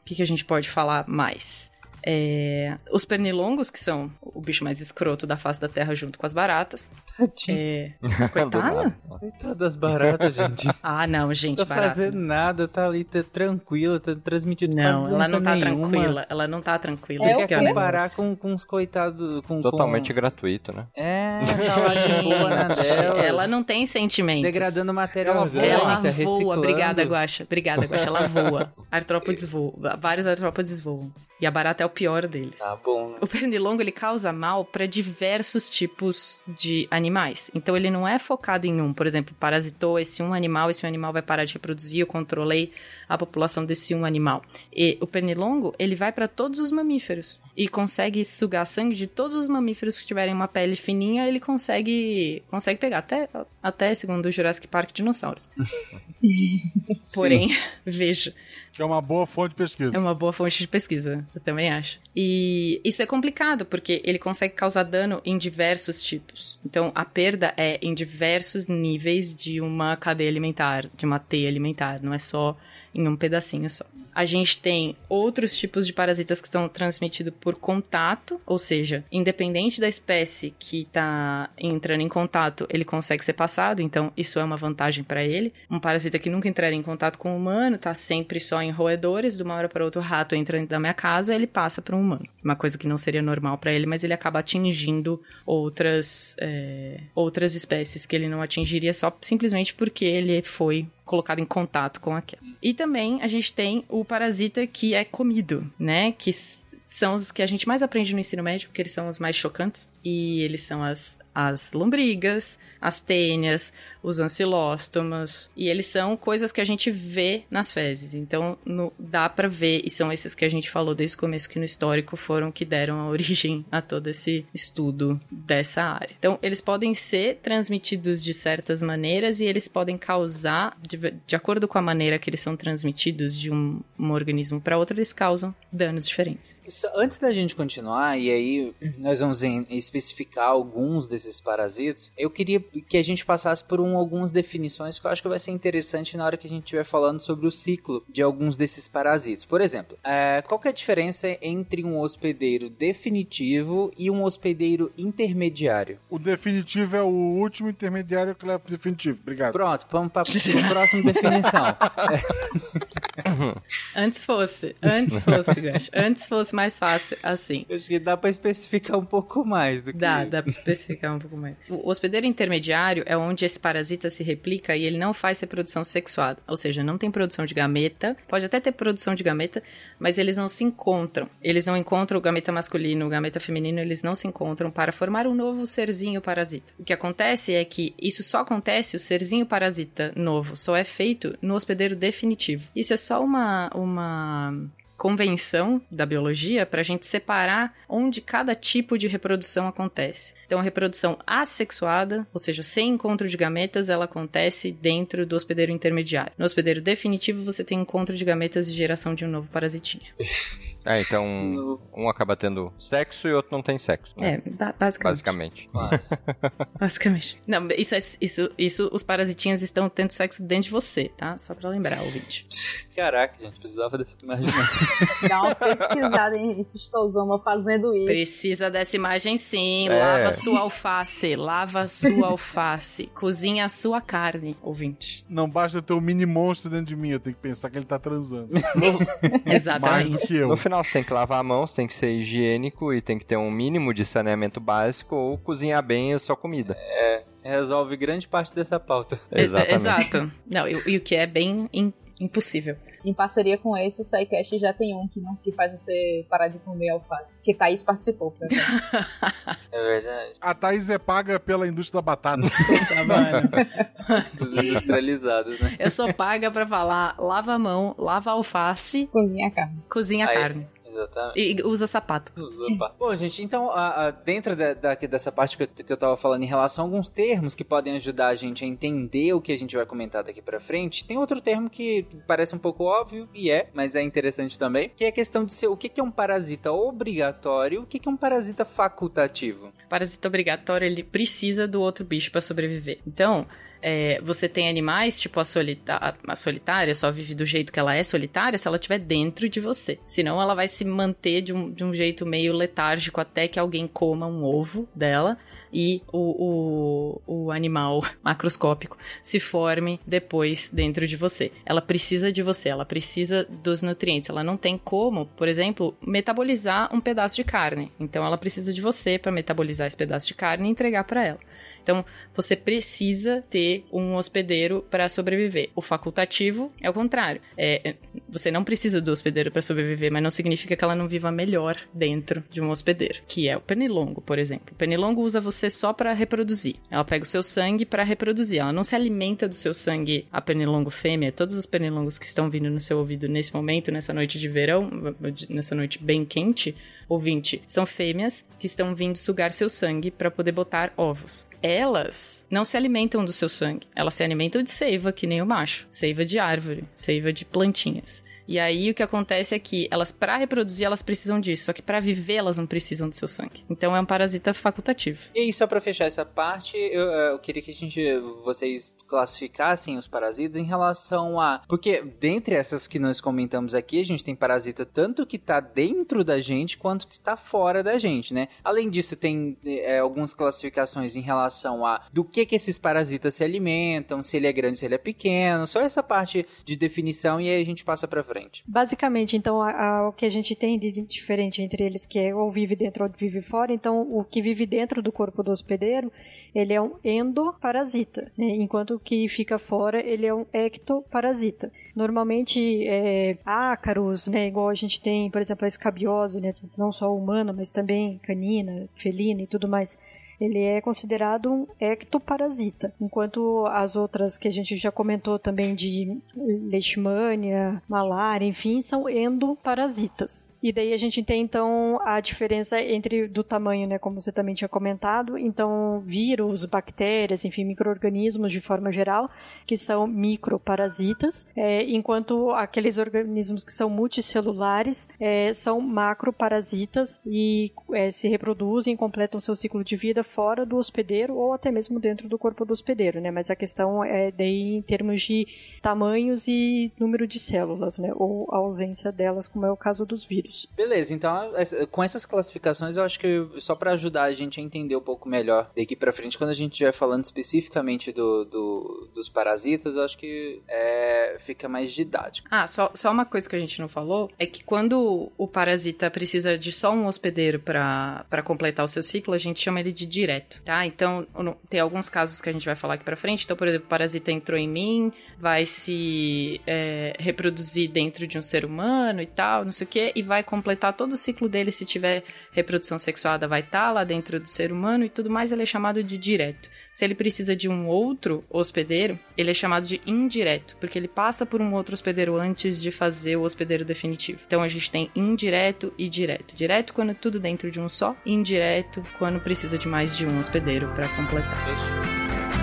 O que, que a gente pode falar mais? É, os pernilongos, que são o bicho mais escroto da face da Terra junto com as baratas. Tadinho. É... Coitada? Coitada das baratas, gente. ah, não, gente. Não tá barata. fazendo nada, tá ali tá tranquila, tá transmitindo Não, ela não tá nenhuma. tranquila. Ela não tá tranquila. É isso que Quer comparar com, com os coitados. Com, Totalmente com... gratuito, né? É, tá de boa na dela. Ela não tem sentimentos. Degradando matéria Ela orgânica, Ela voa. reciclando. Obrigada, Guaxa. Obrigada, Guaxa. Ela voa. Artrópodes voam. Vários artrópodes voam. E a barata é o pior deles. Tá bom. né? O pernilongo ele causa mal para diversos tipos de animais. Então ele não é focado em um, por exemplo, parasitou esse um animal, esse um animal vai parar de reproduzir, eu controlei a população desse um animal. E o pernilongo, ele vai para todos os mamíferos e consegue sugar sangue de todos os mamíferos que tiverem uma pele fininha, ele consegue consegue pegar até até segundo o Jurassic Park dinossauros. Porém, veja, Que é uma boa fonte de pesquisa. é uma boa fonte de pesquisa, eu também acho. E isso é complicado, porque ele consegue causar dano em diversos tipos. Então, a perda é em diversos níveis de uma cadeia alimentar, de uma teia alimentar, não é só em um pedacinho só. A gente tem outros tipos de parasitas que estão transmitidos por contato, ou seja, independente da espécie que está entrando em contato, ele consegue ser passado, então isso é uma vantagem para ele. Um parasita que nunca entraria em contato com o humano, tá sempre só em roedores, de uma hora para outra o rato entra dentro da minha casa, ele passa para um humano. Uma coisa que não seria normal para ele, mas ele acaba atingindo outras, é, outras espécies que ele não atingiria só simplesmente porque ele foi colocado em contato com aquela. E também a gente tem o parasita que é comido, né? Que são os que a gente mais aprende no ensino médio, porque eles são os mais chocantes. E eles são as as lombrigas, as tênias, os ancilóstomos, e eles são coisas que a gente vê nas fezes. Então, no, dá para ver, e são esses que a gente falou desde o começo que no histórico foram que deram a origem a todo esse estudo dessa área. Então, eles podem ser transmitidos de certas maneiras e eles podem causar, de, de acordo com a maneira que eles são transmitidos de um, um organismo para outro, eles causam danos diferentes. Isso, antes da gente continuar, e aí nós vamos em, especificar alguns desses parasitos, eu queria que a gente passasse por um, algumas definições que eu acho que vai ser interessante na hora que a gente estiver falando sobre o ciclo de alguns desses parasitos. Por exemplo, é, qual que é a diferença entre um hospedeiro definitivo e um hospedeiro intermediário? O definitivo é o último intermediário que leva pro definitivo. Obrigado. Pronto, vamos para a próxima definição. Antes fosse, antes fosse, Gash. Antes fosse mais fácil assim. Acho que dá pra especificar um pouco mais do que Dá, dá pra especificar um pouco mais. O hospedeiro intermediário é onde esse parasita se replica e ele não faz reprodução sexuada. Ou seja, não tem produção de gameta. Pode até ter produção de gameta, mas eles não se encontram. Eles não encontram o gameta masculino, o gameta feminino, eles não se encontram para formar um novo serzinho parasita. O que acontece é que isso só acontece, o serzinho parasita novo só é feito no hospedeiro definitivo. Isso é só uma, uma convenção da biologia para a gente separar onde cada tipo de reprodução acontece. Então, a reprodução assexuada, ou seja, sem encontro de gametas, ela acontece dentro do hospedeiro intermediário. No hospedeiro definitivo, você tem encontro de gametas e geração de um novo parasitinha. É, então um acaba tendo sexo e outro não tem sexo. Né? É, ba basicamente. Basicamente. basicamente. Não, isso, é, isso, isso, os parasitinhas estão tendo sexo dentro de você, tá? Só pra lembrar, ouvinte. Caraca, gente, precisava dessa imagem. Dá uma pesquisada em cistosoma fazendo isso. Precisa dessa imagem sim. É. Lava sua alface, lava sua alface. Cozinha a sua carne, ouvinte. Não basta eu ter um mini monstro dentro de mim, eu tenho que pensar que ele tá transando. Mais Exatamente. do que eu. No final, você tem que lavar a mão, você tem que ser higiênico e tem que ter um mínimo de saneamento básico ou cozinhar bem a sua comida. Resolve grande parte dessa pauta. Ex- Exato. Não, e, e o que é bem im- impossível. Em parceria com esse, o SciCast já tem um que, não, que faz você parar de comer alface. Que Thaís participou. É verdade. A Thaís é paga pela indústria da batata. Tá, mano? Os industrializados, né? Eu sou paga pra falar lava a mão, lava a alface, Cozinha a carne. cozinha a Aí. carne. Exatamente. E usa sapato. Opa. Bom, gente, então, a- a- dentro da, da- dessa parte que eu, que eu tava falando em relação a alguns termos que podem ajudar a gente a entender o que a gente vai comentar daqui pra frente, tem outro termo que parece um pouco óbvio, e é, mas é interessante também, que é a questão de ser o que que é um parasita obrigatório e o que que é um parasita facultativo. Parasita obrigatório, ele precisa do outro bicho pra sobreviver. Então, é, você tem animais, tipo a, solita a solitária, só vive do jeito que ela é solitária se ela estiver dentro de você. Senão ela vai se manter de um, de um jeito meio letárgico até que alguém coma um ovo dela e o, o, o animal macroscópico se forme depois dentro de você. Ela precisa de você, ela precisa dos nutrientes. Ela não tem como, por exemplo, metabolizar um pedaço de carne. Então ela precisa de você para metabolizar esse pedaço de carne e entregar para ela. Então, você precisa ter um hospedeiro para sobreviver. O facultativo é o contrário. É, você não precisa do hospedeiro para sobreviver, mas não significa que ela não viva melhor dentro de um hospedeiro, que é o pernilongo, por exemplo. O pernilongo usa você só para reproduzir. Ela pega o seu sangue para reproduzir. Ela não se alimenta do seu sangue, a pernilongo fêmea. Todos os pernilongos que estão vindo no seu ouvido nesse momento, nessa noite de verão, nessa noite bem quente, ouvinte, são fêmeas que estão vindo sugar seu sangue para poder botar ovos. Elas não se alimentam do seu sangue, elas se alimentam de seiva, que nem o macho, seiva de árvore, seiva de plantinhas. E aí o que acontece é que elas para reproduzir elas precisam disso, só que para viver elas não precisam do seu sangue. Então é um parasita facultativo. E aí, só pra fechar essa parte, eu, eu queria que a gente, vocês classificassem os parasitas em relação a... Porque dentre essas que nós comentamos aqui, a gente tem parasita tanto que tá dentro da gente, quanto que está fora da gente, né? Além disso, tem é, algumas classificações em relação a do que que esses parasitas se alimentam, se ele é grande, se ele é pequeno, só essa parte de definição e aí a gente passa pra frente. Basicamente, então, a- a- o que a gente tem de diferente entre eles, que é ou vive dentro ou vive fora, então o que vive dentro do corpo do hospedeiro, ele é um endoparasita, né? enquanto o que fica fora, ele é um ectoparasita. Normalmente, é, ácaros, né, igual a gente tem, por exemplo, a escabiose, né, não só humana, mas também canina, felina e tudo mais, ele é considerado um ectoparasita, enquanto as outras que a gente já comentou também de leishmania, malária, enfim, são endoparasitas. E daí a gente tem então a diferença entre do tamanho, né, como você também tinha comentado, então vírus, bactérias, enfim, micro-organismos de forma geral, que são microparasitas, é, enquanto aqueles organismos que são multicelulares é, são macroparasitas e é, se reproduzem, completam seu ciclo de vida fora do hospedeiro ou até mesmo dentro do corpo do hospedeiro, né? Mas a questão é daí em termos de tamanhos e número de células, né? Ou a ausência delas, como é o caso dos vírus. Beleza, então com essas classificações eu acho que só para ajudar a gente a entender um pouco melhor daqui para frente, quando a gente estiver falando especificamente do, do, dos parasitas, eu acho que é, fica mais didático. Ah, só, só uma coisa que a gente não falou é que quando o parasita precisa de só um hospedeiro para completar o seu ciclo, a gente chama ele de direto, tá? Então, tem alguns casos que a gente vai falar aqui para frente. Então, por exemplo, o parasita entrou em mim, vai se é, reproduzir dentro de um ser humano e tal, não sei o que, e vai completar todo o ciclo dele. Se tiver reprodução sexuada, vai estar tá lá dentro do ser humano e tudo mais. Ele é chamado de direto. Se ele precisa de um outro hospedeiro, ele é chamado de indireto, porque ele passa por um outro hospedeiro antes de fazer o hospedeiro definitivo. Então a gente tem indireto e direto. Direto quando é tudo dentro de um só, indireto quando precisa de mais de um hospedeiro para completar.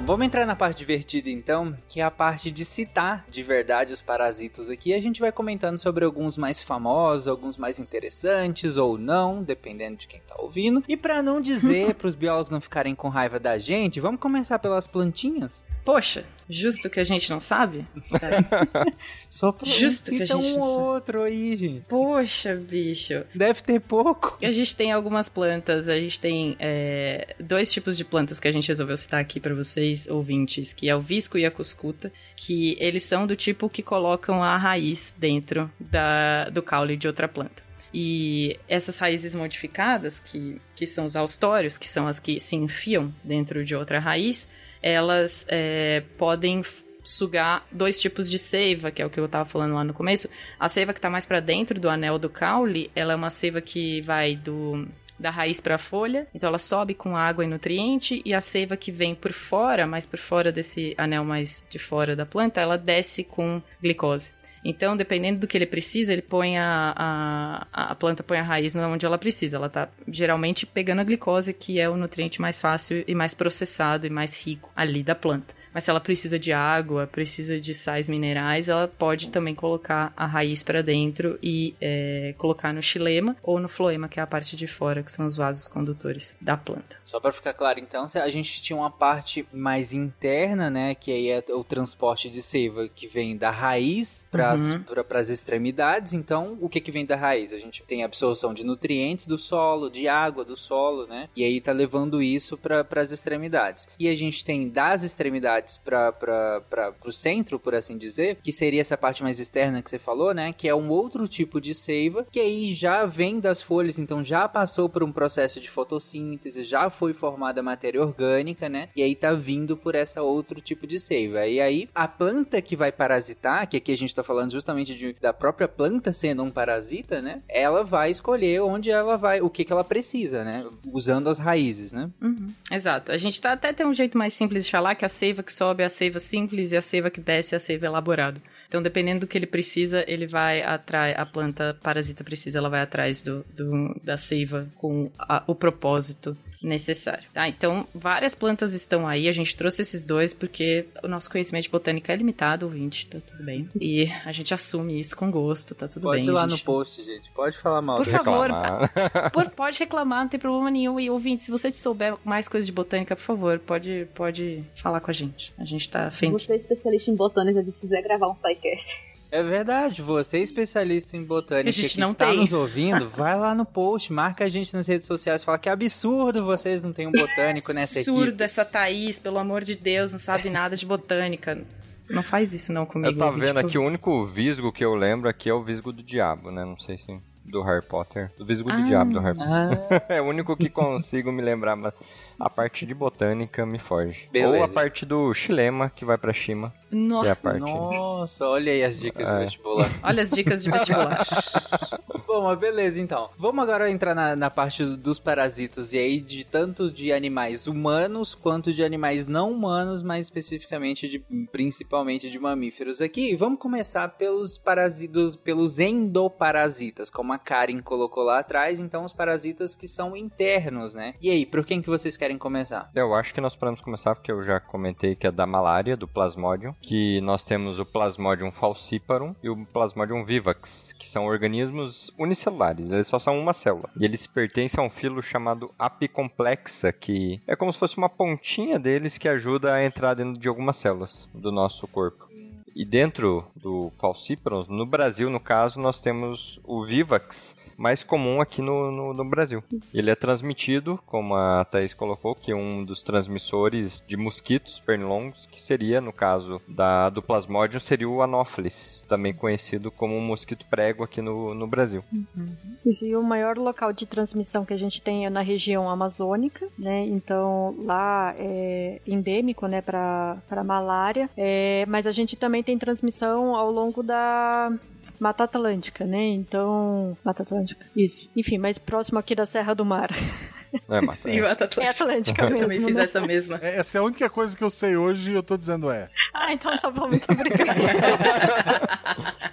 Bom, vamos entrar na parte divertida então, que é a parte de citar de verdade os parasitos aqui. A gente vai comentando sobre alguns mais famosos, alguns mais interessantes ou não, dependendo de quem tá ouvindo. E para não dizer para os biólogos não ficarem com raiva da gente, vamos começar pelas plantinhas? Poxa, Justo que a gente não sabe? Só pra Justo que a gente um não sabe. outro aí, gente. Poxa, bicho. Deve ter pouco. A gente tem algumas plantas, a gente tem é, dois tipos de plantas que a gente resolveu citar aqui para vocês, ouvintes, que é o visco e a cuscuta, que eles são do tipo que colocam a raiz dentro da, do caule de outra planta. E essas raízes modificadas, que, que são os austórios, que são as que se enfiam dentro de outra raiz, elas é, podem sugar dois tipos de seiva, que é o que eu estava falando lá no começo. A seiva que está mais para dentro do anel do caule, ela é uma seiva que vai do da raiz para a folha, então ela sobe com água e nutriente e a seiva que vem por fora, mais por fora desse anel mais de fora da planta, ela desce com glicose. Então, dependendo do que ele precisa, ele põe a, a, a planta põe a raiz onde ela precisa. Ela tá geralmente pegando a glicose, que é o nutriente mais fácil e mais processado e mais rico ali da planta. Mas se ela precisa de água, precisa de sais minerais, ela pode também colocar a raiz para dentro e é, colocar no xilema ou no floema, que é a parte de fora, que são os vasos condutores da planta. Só para ficar claro, então, a gente tinha uma parte mais interna, né, que aí é o transporte de seiva que vem da raiz para as uhum. extremidades. Então, o que que vem da raiz? A gente tem a absorção de nutrientes do solo, de água do solo, né? E aí tá levando isso para as extremidades. E a gente tem das extremidades para o centro, por assim dizer, que seria essa parte mais externa que você falou, né? Que é um outro tipo de seiva, que aí já vem das folhas, então já passou por um processo de fotossíntese, já foi formada matéria orgânica, né? E aí tá vindo por essa outro tipo de seiva. E aí a planta que vai parasitar, que aqui a gente tá falando justamente de, da própria planta sendo um parasita, né? Ela vai escolher onde ela vai, o que que ela precisa, né? Usando as raízes, né? Uhum. Exato. A gente tá até tem um jeito mais simples de falar que a seiva que sobe é a seiva simples e a seiva que desce é a seiva elaborada. Então, dependendo do que ele precisa, ele vai atrás, a planta parasita precisa, ela vai atrás do, do da seiva com a, o propósito necessário. Tá? Então, várias plantas estão aí. A gente trouxe esses dois porque o nosso conhecimento de botânica é limitado, ouvinte, tá tudo bem. E a gente assume isso com gosto, tá tudo pode bem. Pode ir lá gente. no post, gente. Pode falar mal. Por favor, reclamar. Por, pode reclamar, não tem problema nenhum. E ouvinte, se você souber mais coisas de botânica, por favor, pode, pode falar com a gente. A gente tá afim. Você é especialista em botânica e quiser gravar um sidecast. É verdade, você é especialista em botânica a gente que não está tem. nos ouvindo, vai lá no post, marca a gente nas redes sociais, fala que é absurdo vocês não têm um botânico nessa absurdo equipe. essa Thaís, pelo amor de Deus, não sabe nada de botânica. Não faz isso não comigo. Eu tava ouvinte, vendo por aqui, o único visgo que eu lembro aqui é o visgo do diabo, né? Não sei se do Harry Potter. Do Visgo Ah. do Diabo do Harry Potter. Ah, É o único que consigo me lembrar, mas a parte de botânica me foge. Beleza. Ou a parte do Xilema, que vai pra Shima, que é parte... nossa, olha aí as dicas É. vestibular. olha as dicas de vestibular. Bom, mas beleza então. Vamos agora entrar na, na parte do- dos parasitos. E aí, de tanto de animais humanos quanto de animais não humanos, mais especificamente de principalmente de mamíferos aqui. Vamos começar pelos parasitos, pelos endoparasitas, como a Karen colocou lá atrás. Então, os parasitas que são internos, né? E aí, por quem que vocês querem começar? Eu acho que nós podemos começar porque eu já comentei que é da malária, do Plasmodium, que nós temos o Plasmodium falciparum e o Plasmodium vivax, que são organismos unicelulares, eles só são uma célula. E eles pertencem a um filo chamado apicomplexa, que é como se fosse uma pontinha deles que ajuda a entrar dentro de algumas células do nosso corpo. E dentro do falciparum, no Brasil, no caso, nós temos o Vivax, mais comum aqui no, no, no Brasil. Ele é transmitido, como a Thaís colocou, que é um dos transmissores de mosquitos pernilongos, que seria, no caso da, do Plasmodium, seria o Anopheles, também conhecido como mosquito prego aqui no, no Brasil. Isso, E o maior local de transmissão que a gente tem é na região amazônica, né? Então lá é endêmico, né, para malária. É, mas a gente também tem transmissão ao longo da Mata Atlântica, né? Então Mata Atlântica, isso. Enfim, mais próximo aqui da Serra do Mar. É, mas, Sim, é. Mata É Atlântica. Atlântica Eu mesmo. também fiz né? essa mesma. É, Essa é a única coisa que eu sei hoje e eu tô dizendo é. Ah, então tá bom, muito obrigada.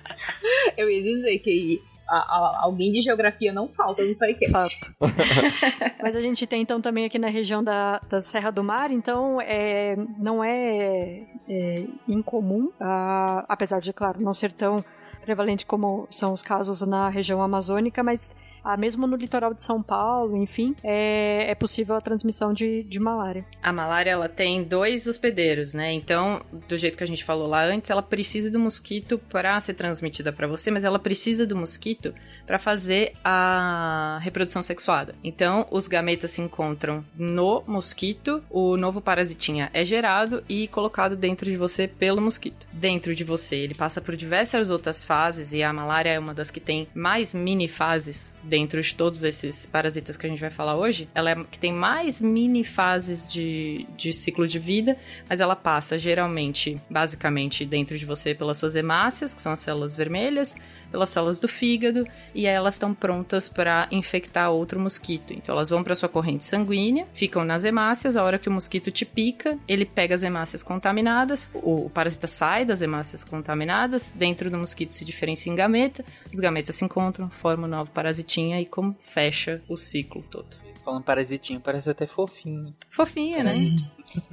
Eu ia dizer que a- a- alguém de geografia não falta no SciCast. Fato. Mas a gente tem então também aqui na região da, da Serra do Mar, então é, não é, é incomum, ah, apesar de, claro, não ser tão prevalente como são os casos na região amazônica, mas ah, mesmo no litoral de São Paulo, enfim, é, é possível a transmissão de, de malária. A malária, ela tem dois hospedeiros, né? Então, do jeito que a gente falou lá antes, ela precisa do mosquito para ser transmitida para você, mas ela precisa do mosquito para fazer a reprodução sexuada. Então, os gametas se encontram no mosquito, o novo parasitinha é gerado e colocado dentro de você pelo mosquito. Dentro de você, ele passa por diversas outras fases e a malária é uma das que tem mais mini fases dentro de todos esses parasitas que a gente vai falar hoje. Ela é que tem mais mini fases de, de ciclo de vida, mas ela passa geralmente, basicamente, dentro de você pelas suas hemácias, que são as células vermelhas, pelas células do fígado, e aí elas estão prontas para infectar outro mosquito. Então elas vão para sua corrente sanguínea, ficam nas hemácias, a hora que o mosquito te pica, ele pega as hemácias contaminadas, o, parasita sai das hemácias contaminadas, dentro do mosquito se diferencia em gameta, os gametas se encontram, formam um novo parasitinha e como fecha o ciclo todo. Falando parasitinho, parece até fofinho. Fofinha, né?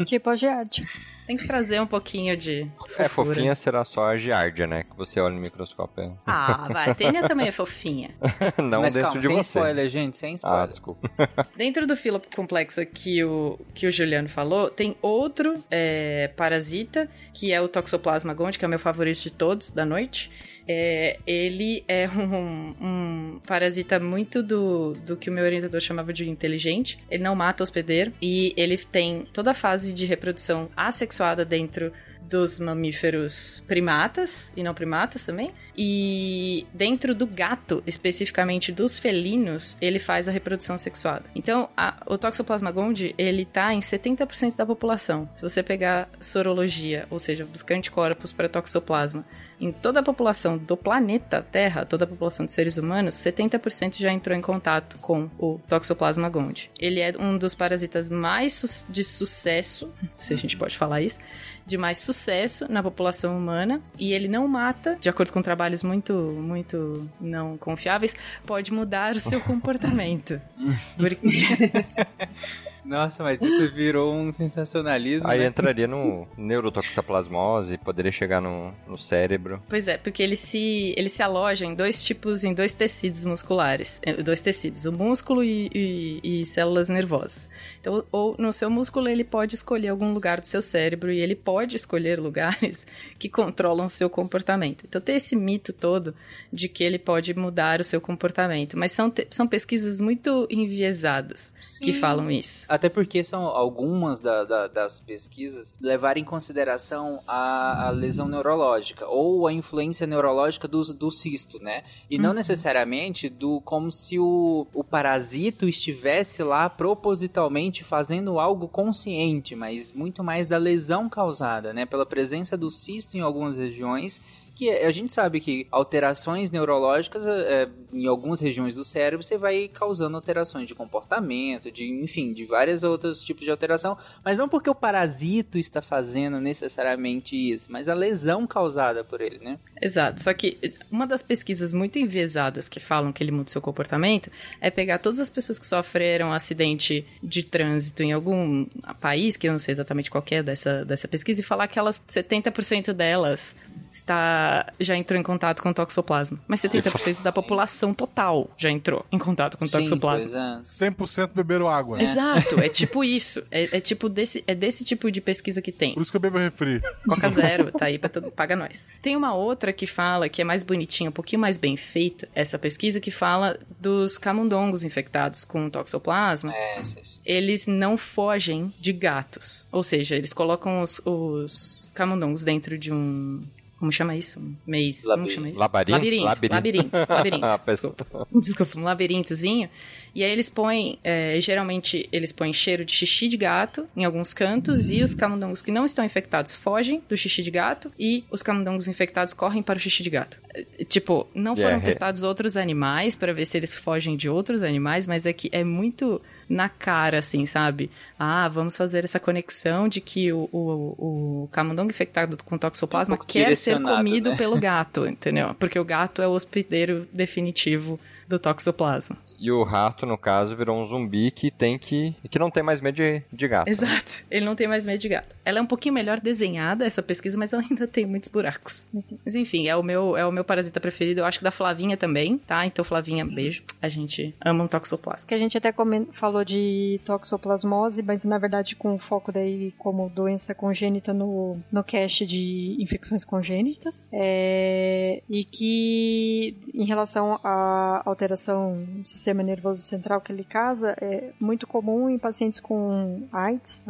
Tipo a geade. Tem que trazer um pouquinho de É, fofura. fofinha será só a giardia, né? Que você olha no microscópio. Ah, vai. A Tênia também é fofinha. Não Mas dentro calma, de sem você. spoiler, gente, sem Ah, spoiler. desculpa. Dentro do filo complexo que o, que o Juliano falou, tem outro é, parasita, que é o Toxoplasma gondii, que é o meu favorito de todos da noite. É, ele é um, um parasita muito do, do que o meu orientador chamava de inteligente. Ele não mata hospedeiro e ele tem toda a fase de reprodução assexuada dentro dos mamíferos primatas e não primatas também. E dentro do gato, especificamente dos felinos, ele faz a reprodução sexuada. Então, a- o Toxoplasma gondii, ele tá em 70% da população. Se você pegar sorologia, ou seja, buscar anticorpos para toxoplasma, em toda a população do planeta Terra, toda a população de seres humanos, 70% já entrou em contato com o Toxoplasma gondii. Ele é um dos parasitas mais de sucesso, se a gente pode falar isso, de mais sucesso na população humana e ele não mata, de acordo com trabalhos muito, muito não confiáveis, pode mudar o seu comportamento. Porque Nossa, mas isso virou um sensacionalismo. Aí né? entraria no neurotoxoplasmose, poderia chegar no, no cérebro. Pois é, porque ele se, ele se aloja em dois tipos, em dois tecidos musculares. eh, Dois tecidos, o músculo e, e- e células nervosas. Então, ou no seu músculo ele pode escolher algum lugar do seu cérebro e ele pode escolher lugares que controlam o seu comportamento. Então tem esse mito todo de que ele pode mudar o seu comportamento. Mas são, são pesquisas muito enviesadas que falam isso. Até porque são algumas da, da, das pesquisas levar em consideração a, a, lesão neurológica ou a influência neurológica do, do cisto, né? E não uhum. necessariamente do como se o, o parasito estivesse lá propositalmente fazendo algo consciente, mas muito mais da lesão causada, né? Pela presença do cisto em algumas regiões que a gente sabe que alterações neurológicas é, em algumas regiões do cérebro você vai causando alterações de comportamento, de enfim, de vários outros tipos de alteração, mas não porque o parasito está fazendo necessariamente isso, mas a lesão causada por ele, né? Exato. Só que uma das pesquisas muito enviesadas que falam que ele muda o seu comportamento é pegar todas as pessoas que sofreram acidente de trânsito em algum país, que eu não sei exatamente qual é dessa, dessa pesquisa, e falar que elas 70% delas está já entrou em contato com toxoplasma. Mas 70% da população total já entrou em contato com Sim, toxoplasma. É. 100% beberam água. É. Exato, é tipo isso. É, é, tipo desse, é desse tipo de pesquisa que tem. Por isso que eu bebo refri. Coca Zero, tá aí pra todo, paga nós. Tem uma outra que fala, que é mais bonitinha, um pouquinho mais bem feita, essa pesquisa que fala dos camundongos infectados com toxoplasma. É, eles não fogem de gatos. Ou seja, eles colocam os, os camundongos dentro de um como chama isso? Um mês. Como chama isso? Labirinto. Labirinto. Labirinto. Labirinto. Ah, desculpa. Desculpa, um labirintozinho. E aí eles põem, é, geralmente eles põem cheiro de xixi de gato em alguns cantos e os camundongos que não estão infectados fogem do xixi de gato e os camundongos infectados correm para o xixi de gato. É, tipo, não foram yeah. testados outros animais para ver se eles fogem de outros animais, mas é que é muito na cara, assim, sabe? Ah, vamos fazer essa conexão de que o, o, o camundongo infectado com toxoplasma um quer ser comido né? pelo gato, entendeu? Porque o gato é o hospedeiro definitivo do toxoplasma. E o rato, no caso, virou um zumbi que tem que. que não tem mais medo de, de gato. Né? Exato, né? ele não tem mais medo de gato. Ela é um pouquinho melhor desenhada, essa pesquisa, mas ela ainda tem muitos buracos. Mas enfim, é o meu, é o meu parasita preferido. Eu acho que da Flavinha também, tá? Então, Flavinha, beijo. A gente ama um toxoplasma. Que a gente até falou de toxoplasmose, mas na verdade com foco daí como doença congênita no, no cast de infecções congênitas. É, e que em relação à alteração do sistema nervoso central que ele causa é muito comum em pacientes com AIDS,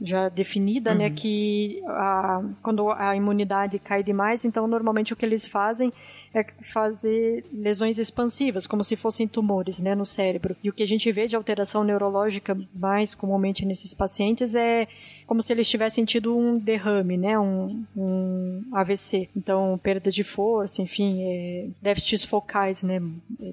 já definida, né, uhum. né, que quando a imunidade cai demais, então normalmente o que eles fazem é fazer lesões expansivas, como se fossem tumores, né, no cérebro. E o que a gente vê de alteração neurológica mais comumente nesses pacientes é como se eles tivessem tido um derrame, né? Um, um AVC. Então, perda de força, enfim, é, déficits focais, né?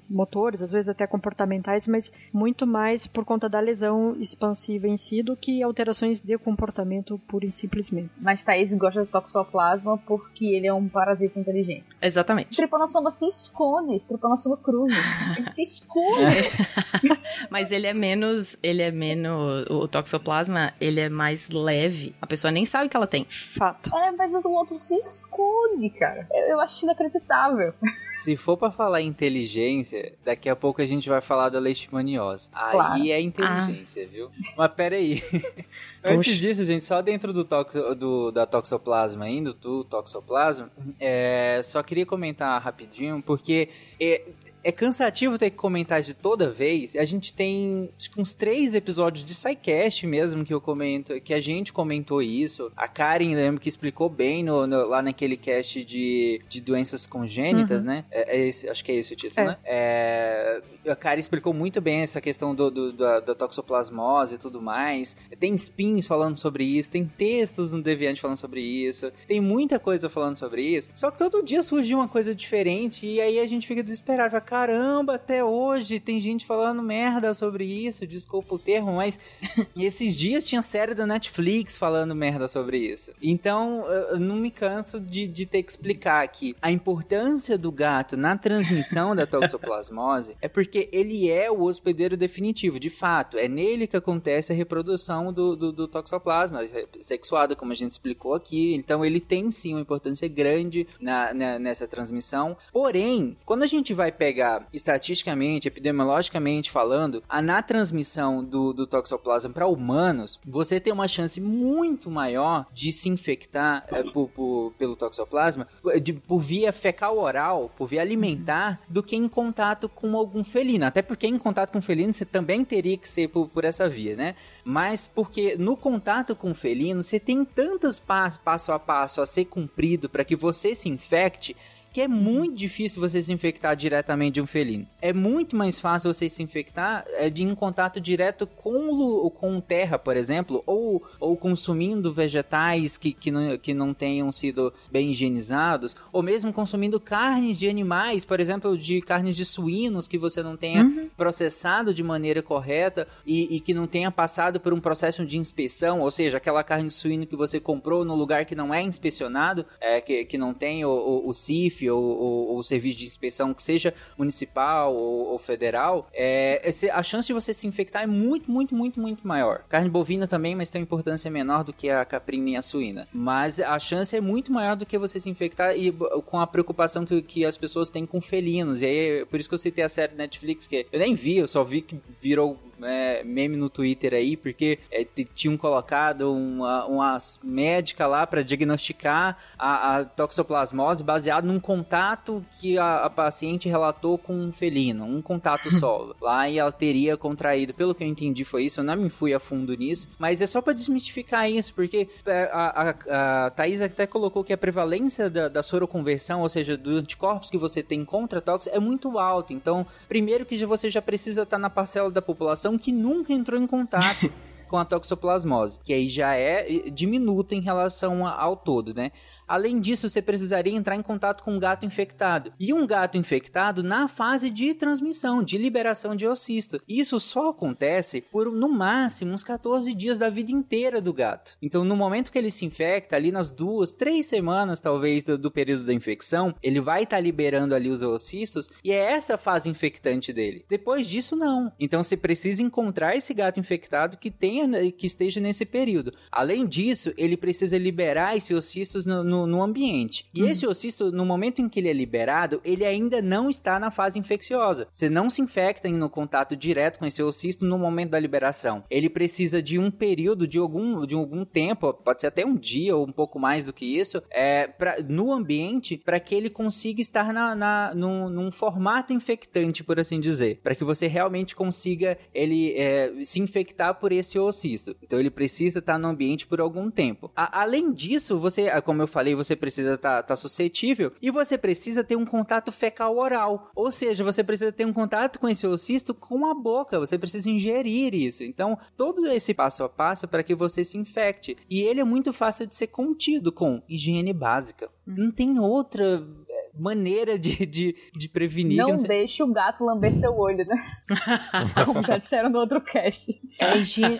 Motores, às vezes até comportamentais, mas muito mais por conta da lesão expansiva em si do que alterações de comportamento pura e simplesmente. Mas Thaís gosta do toxoplasma porque ele é um parasita inteligente. Exatamente. Trypanosoma se esconde. Trypanosoma cruz. ele se esconde. mas ele é menos, ele é menos, o toxoplasma, ele é mais leve, a pessoa nem sabe que ela tem. Fato. É, mas o outro se esconde, cara. Eu, eu acho inacreditável. Se for para falar inteligência, daqui a pouco a gente vai falar da leishmaniose. Claro. Aí é inteligência, ah. viu? Mas pera aí. Antes disso, gente, só dentro do, toxo, do da toxoplasma ainda, do toxoplasma, é, só queria comentar rapidinho, porque é, é cansativo ter que comentar de toda vez. A gente tem uns três episódios de SciCast mesmo que eu comento, que a gente comentou isso. A Karen, lembro que explicou bem no, no, lá naquele cast de, de doenças congênitas, uhum. né? É, é esse, acho que é esse o título, é. né? É, a Karen explicou muito bem essa questão do, do da, da, toxoplasmose e tudo mais. Tem spins falando sobre isso, tem textos no Deviante falando sobre isso, tem muita coisa falando sobre isso. Só que todo dia surge uma coisa diferente e aí a gente fica desesperado caramba, até hoje tem gente falando merda sobre isso, desculpa o termo, mas esses dias tinha série da Netflix falando merda sobre isso. Então, eu não me canso de, de ter que explicar aqui. A importância do gato na transmissão da toxoplasmose é porque ele é o hospedeiro definitivo, de fato. É nele que acontece a reprodução do, do, do toxoplasma sexuado, como a gente explicou aqui. Então, ele tem sim uma importância grande na, na, nessa transmissão. Porém, quando a gente vai pegar pegar estatisticamente, epidemiologicamente falando, a, na transmissão do, do toxoplasma para humanos, você tem uma chance muito maior de se infectar é, por, por, pelo toxoplasma de, por via fecal oral, por via alimentar, do que em contato com algum felino. Até porque em contato com felino você também teria que ser por, por essa via, né? Mas porque no contato com felino você tem tantos passos passo a passo a ser cumprido para que você se infecte que é muito difícil você se infectar diretamente de um felino. É muito mais fácil você se infectar é, de em contato direto com, com terra, por exemplo, ou, ou consumindo vegetais que, que, não, que não tenham sido bem higienizados, ou mesmo consumindo carnes de animais, por exemplo, de carnes de suínos que você não tenha uhum. processado de maneira correta e, e que não tenha passado por um processo de inspeção, ou seja, aquela carne de suíno que você comprou no lugar que não é inspecionado, é, que, que não tem o, o, o CIF ou, ou, ou serviço de inspeção que seja municipal ou, ou federal, é, a chance de você se infectar é muito, muito, muito, muito maior. Carne bovina também, mas tem uma importância menor do que a caprina e a suína. Mas a chance é muito maior do que você se infectar e com a preocupação que, que as pessoas têm com felinos. E aí, por isso que eu citei a série Netflix, que eu nem vi, eu só vi que virou é, meme no Twitter aí, porque é, tinham colocado uma, uma médica lá para diagnosticar a, a, toxoplasmose baseado num contato que a, a, paciente relatou com um felino, um contato só. lá e ela teria contraído. Pelo que eu entendi foi isso, eu não me fui a fundo nisso, mas é só para desmistificar isso, porque é, a, a, a Thaís até colocou que a prevalência da, da soroconversão, ou seja, dos anticorpos que você tem contra tox, é muito alta. Então, primeiro que você já precisa estar tá na parcela da população população que nunca entrou em contato com a toxoplasmose, que aí já é diminuta em relação ao todo, né? Além disso, você precisaria entrar em contato com um gato infectado. E um gato infectado na fase de transmissão, de liberação de oocisto. Isso só acontece por, no máximo, uns 14 dias da vida inteira do gato. Então, no momento que ele se infecta, ali nas duas, três semanas, talvez, do, do período da infecção, ele vai estar tá liberando ali os oocistos e é essa fase infectante dele. Depois disso, não. Então, você precisa encontrar esse gato infectado que tenha, que esteja nesse período. Além disso, ele precisa liberar esses oocistos no, no, no ambiente. E uhum. esse ocisto, no momento em que ele é liberado, ele ainda não está na fase infecciosa. Você não se infecta no contato direto com esse ocisto no momento da liberação. Ele precisa de um período, de algum, de algum tempo, pode ser até um dia ou um pouco mais do que isso, é, pra, no ambiente para que ele consiga estar na, na, num, num, formato infectante, por assim dizer. Para que você realmente consiga ele é, se infectar por esse ocisto. Então ele precisa estar no ambiente por algum tempo. A, além disso, você, como eu falei, falei, você precisa estar tá, tá suscetível e você precisa ter um contato fecal oral. Ou seja, você precisa ter um contato com esse oocisto com a boca, você precisa ingerir isso. Então, todo esse passo a passo para que você se infecte. E ele é muito fácil de ser contido com higiene básica. Não tem outra maneira de, de, de prevenir. Não, não deixe o gato lamber seu olho, né? Como já disseram no outro cast. É,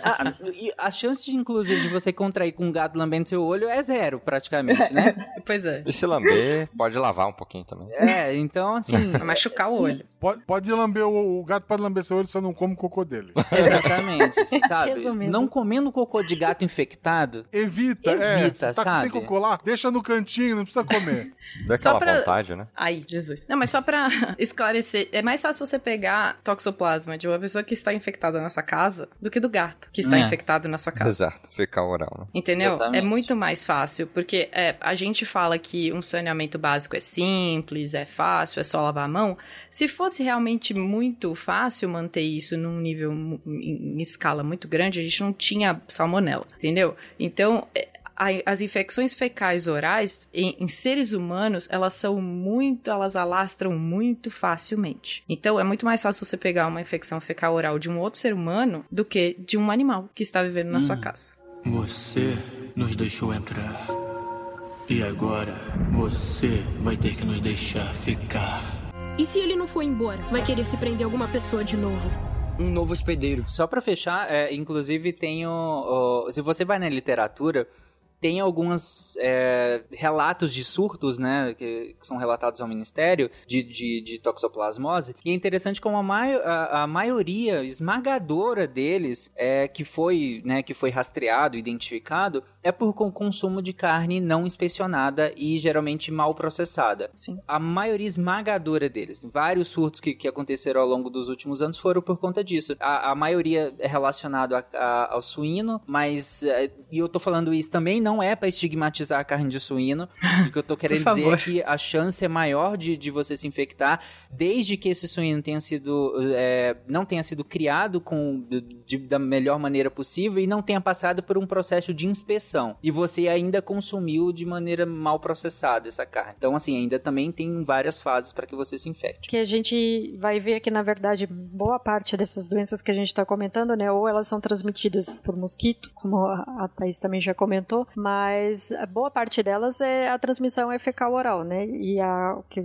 a, a, chance, de, inclusive, de você contrair com um gato lambendo seu olho é zero, praticamente, né? Pois é. E se lamber, pode lavar um pouquinho também. É, então, assim... Machucar o olho. Pode, pode lamber, o, o, gato pode lamber seu olho, só não come o cocô dele. Exatamente, sabe? Resumindo. Não comendo cocô de gato infectado... Evita, evita é. Tá, sabe? Tem cocô lá, deixa no cantinho, não precisa comer. Dá aquela pra... vontade verdade, né? Ai, Jesus. Não, mas só pra esclarecer, é mais fácil você pegar toxoplasma de uma pessoa que está infectada na sua casa do que do gato que está é. infectado na sua casa. Exato, fecal oral. Né? Entendeu? Exatamente. É muito mais fácil, porque é, a gente fala que um saneamento básico é simples, é fácil, é só lavar a mão. Se fosse realmente muito fácil manter isso num nível, em escala muito grande, a gente não tinha salmonela, entendeu? Então, é, as infecções fecais orais em, em, seres humanos, elas são muito, elas alastram muito facilmente. Então é muito mais fácil você pegar uma infecção fecal oral de um outro ser humano do que de um animal que está vivendo na hum. sua casa. Você nos deixou entrar. E agora você vai ter que nos deixar ficar. E se ele não for embora? Vai querer se prender alguma pessoa de novo? um novo hospedeiro. Só para fechar, é, inclusive tem o, o, se você vai na literatura, tem alguns é, relatos de surtos, né, que, que, são relatados ao Ministério de, de, de toxoplasmose, e é interessante como a, mai a, a, maioria esmagadora deles, é, que foi, né, que foi rastreado, identificado, é por con- consumo de carne não inspecionada e geralmente mal processada. Sim. A maioria esmagadora deles, vários surtos que, que aconteceram ao longo dos últimos anos foram por conta disso. A, a maioria é relacionado a- a- ao suíno, mas é, e eu tô falando isso também não é pra estigmatizar a carne de suíno, o que eu tô querendo dizer é que a chance é maior de, de você se infectar desde que esse suíno tenha sido é, não tenha sido criado com de- da melhor maneira possível e não tenha passado por um processo de inspeção e você ainda consumiu de maneira mal processada essa carne. Então assim, ainda também tem várias fases para que você se infecte. que a gente vai ver que, na verdade, boa parte dessas doenças que a gente está comentando, né, ou elas são transmitidas por mosquito, como a Thaís também já comentou, mas boa parte delas é a transmissão é fecal oral, né, e a que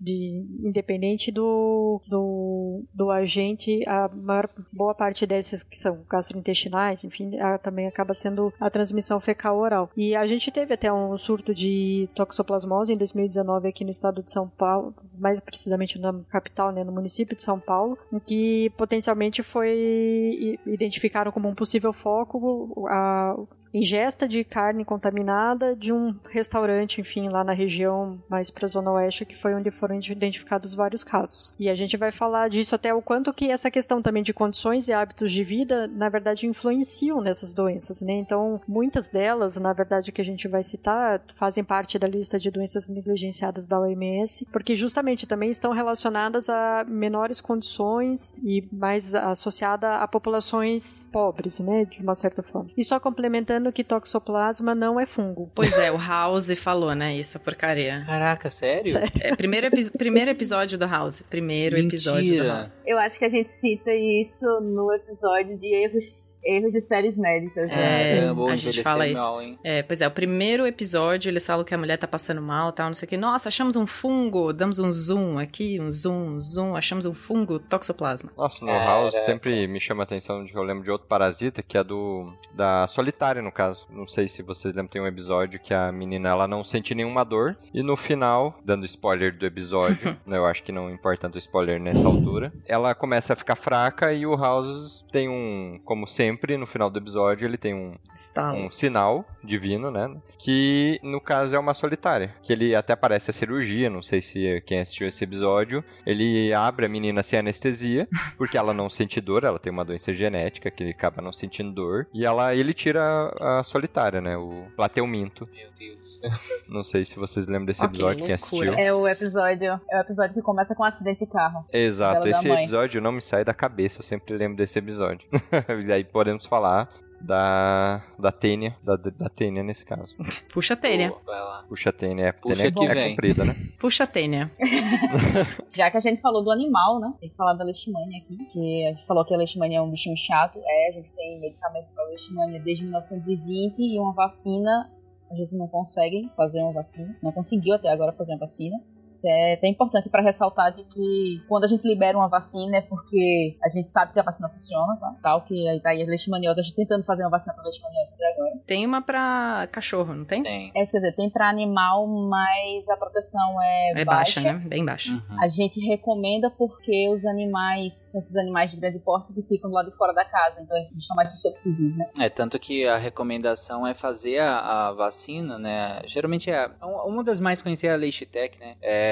de independente do, do, do agente, a maior boa parte dessas que são gastrointestinais, enfim, a- também acaba sendo a transmissão fecal oral. E a gente teve até um surto de toxoplasmose em 2019 aqui no estado de São Paulo, mais precisamente na capital, né, no município de São Paulo, em que potencialmente foi identificaram como um possível foco a ingesta de carne contaminada de um restaurante, enfim, lá na região mais para a zona oeste, que foi onde foram identificados vários casos. E a gente vai falar disso até o quanto que essa questão também de condições e hábitos de vida, na verdade, influenciam nessas doenças, né? Então, muitas delas, na verdade, que a gente vai citar, fazem parte da lista de doenças negligenciadas da OMS, porque justamente também estão relacionadas a menores condições e mais associada a populações pobres, né? De uma certa forma. E só complementando que toxoplasma não é fungo. Pois é, o House falou, né? Isso, porcaria. Caraca, sério? Sério. É, primeiro, epi- primeiro episódio do House. Primeiro episódio do Mentira. House. Eu acho que a gente cita isso no episódio de erros, erros de séries médicas. né? É, a gente fala isso. mal, hein? É, pois é, o primeiro episódio eles falam que a mulher tá passando mal, tal, não sei o que. Nossa, achamos um fungo, damos um zoom aqui, um zoom, um zoom, achamos um fungo, toxoplasma. Nossa, no Caraca. House sempre me chama a atenção de que eu lembro de outro parasita, que é do da solitária, no caso. Não sei se vocês lembram, tem um episódio que a menina ela não sente nenhuma dor. E no final, dando spoiler do episódio, né, eu acho que não importa tanto o spoiler nessa altura, ela começa a ficar fraca e o House tem um, como sempre, no final do episódio, ele tem um, Estalo. um sinal divino, né? Que no caso é uma solitária. Que ele até aparece a cirurgia, não sei se quem assistiu esse episódio. Ele abre a menina sem anestesia, porque ela não sente dor, ela tem uma doença genética que ele acaba não sentindo dor. E ela, ele tira a, a solitária, né? O plateuminto. Meu Deus. Não sei se vocês lembram desse Ok, episódio, quem assistiu. É o episódio, é o episódio que começa com um acidente de carro. Exato, esse episódio não me sai da cabeça, eu sempre lembro desse episódio. e aí podemos falar da da Tênia, da, da Tênia nesse caso. Puxa a tênia. Pô. Puxa a Tênia, é, Puxa Tênia que é vem. comprida, né? Puxa a tênia. Já que a gente falou do animal, né? Tem que falar da leishmania aqui. Que a gente falou que a leishmania é um bichinho chato. É, a gente tem medicamento para leishmania desde 1920 e uma vacina. A gente não consegue fazer uma vacina. Não conseguiu até agora fazer uma vacina. Isso é até importante para ressaltar de que quando a gente libera uma vacina é porque a gente sabe que a vacina funciona, tá? Tal que aí tá aí a leishmaniose, a gente tentando fazer uma vacina para leishmaniose até agora. Tem uma pra cachorro, não tem? Tem. É, quer dizer, tem para animal, mas a proteção é, É baixa, né? Bem baixa. Uhum. A gente recomenda porque os animais, são esses animais de grande porte que ficam do lado de fora da casa, então eles são mais susceptíveis, né? É, tanto que a recomendação é fazer a, a vacina, né? Geralmente é uma uma das mais conhecidas é a Leishtec, né? É,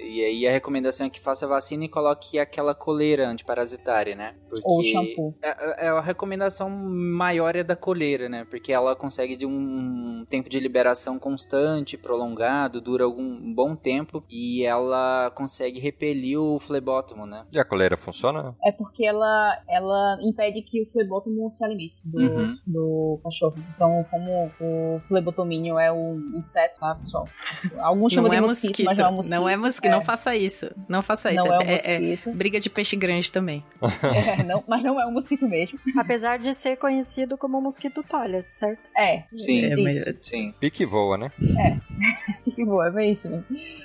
e aí a recomendação é que faça a vacina e coloque aquela coleira antiparasitária, né? Porque Ou shampoo. É, é a recomendação maior é da coleira, né? Porque ela consegue de um tempo de liberação constante, prolongado, dura algum bom tempo e ela consegue repelir o flebótomo, né? E a coleira funciona? É porque ela, ela impede que o flebótomo se alimente do, Uhum. do cachorro. Então, como o flebotomínio é um inseto, tá, pessoal? Alguns chamam de é mosquito, mosquito. mas não é um mosquito. Não é mosquito. Não faça isso. Não faça isso. Não é um é, é mosquito. briga de peixe grande também. É, não, mas não é um mosquito mesmo. Apesar de ser conhecido como mosquito palha, certo? É, Sim, É, mas-. Sim. Pique voa, né? Que boa, é bem isso mesmo.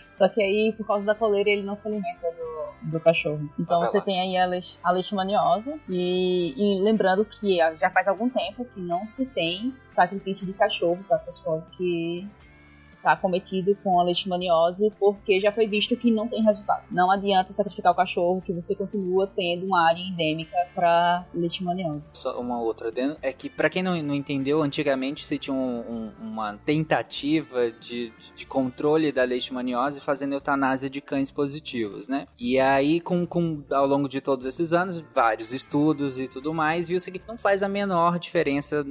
Só que aí, por causa da coleira, ele não se alimenta do, do cachorro. Então você lá. tem aí a, leis, a leishmaniose. E, e lembrando que já faz algum tempo que não se tem sacrifício de cachorro, tá, pessoal? Que está cometido com a leishmaniose, porque já foi visto que não tem resultado. Não adianta sacrificar o cachorro, que você continua tendo uma área endêmica para leishmaniose. Só uma outra é que para quem não, não entendeu, antigamente se tinha um, um, uma tentativa de, de controle da leishmaniose fazendo eutanásia de cães positivos, né? E aí com, com ao longo de todos esses anos, vários estudos e tudo mais, viu-se que não faz a menor diferença,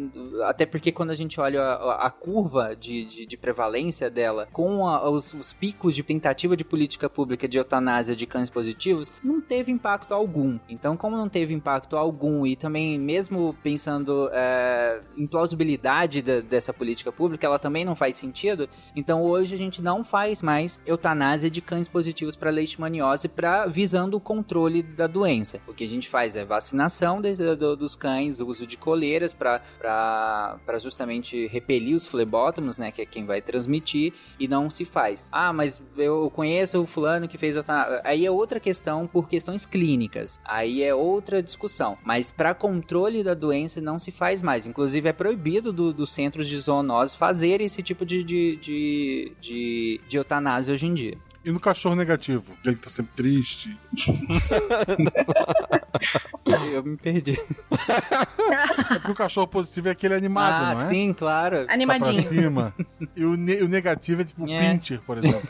até porque quando a gente olha a, a curva de, de, de, prevalência dela com a, os, os picos de tentativa de política pública de eutanásia de cães positivos, não teve impacto algum. Então, como não teve impacto algum e também mesmo pensando é, em plausibilidade da, dessa política pública, ela também não faz sentido. Então, hoje a gente não faz mais eutanásia de cães positivos para leishmaniose para visando o controle da doença. O que a gente faz é vacinação de, de, dos cães, uso de coleiras para justamente repelir os flebótomos, né, que é quem vai transmitir, e não se faz. Ah, mas eu conheço o fulano que fez eutanásia. Aí é outra questão por questões clínicas. Aí é outra discussão. Mas para controle da doença não se faz mais. Inclusive é proibido dos do centros de zoonose fazer esse tipo de, de, de, de, de eutanásia hoje em dia. E no cachorro negativo? Que tá sempre triste. Eu me perdi. É porque o cachorro positivo é aquele animado, ah, não é? Sim, claro. Animadinho. Tá pra cima. E o, ne o negativo é tipo o É. pincher, por exemplo.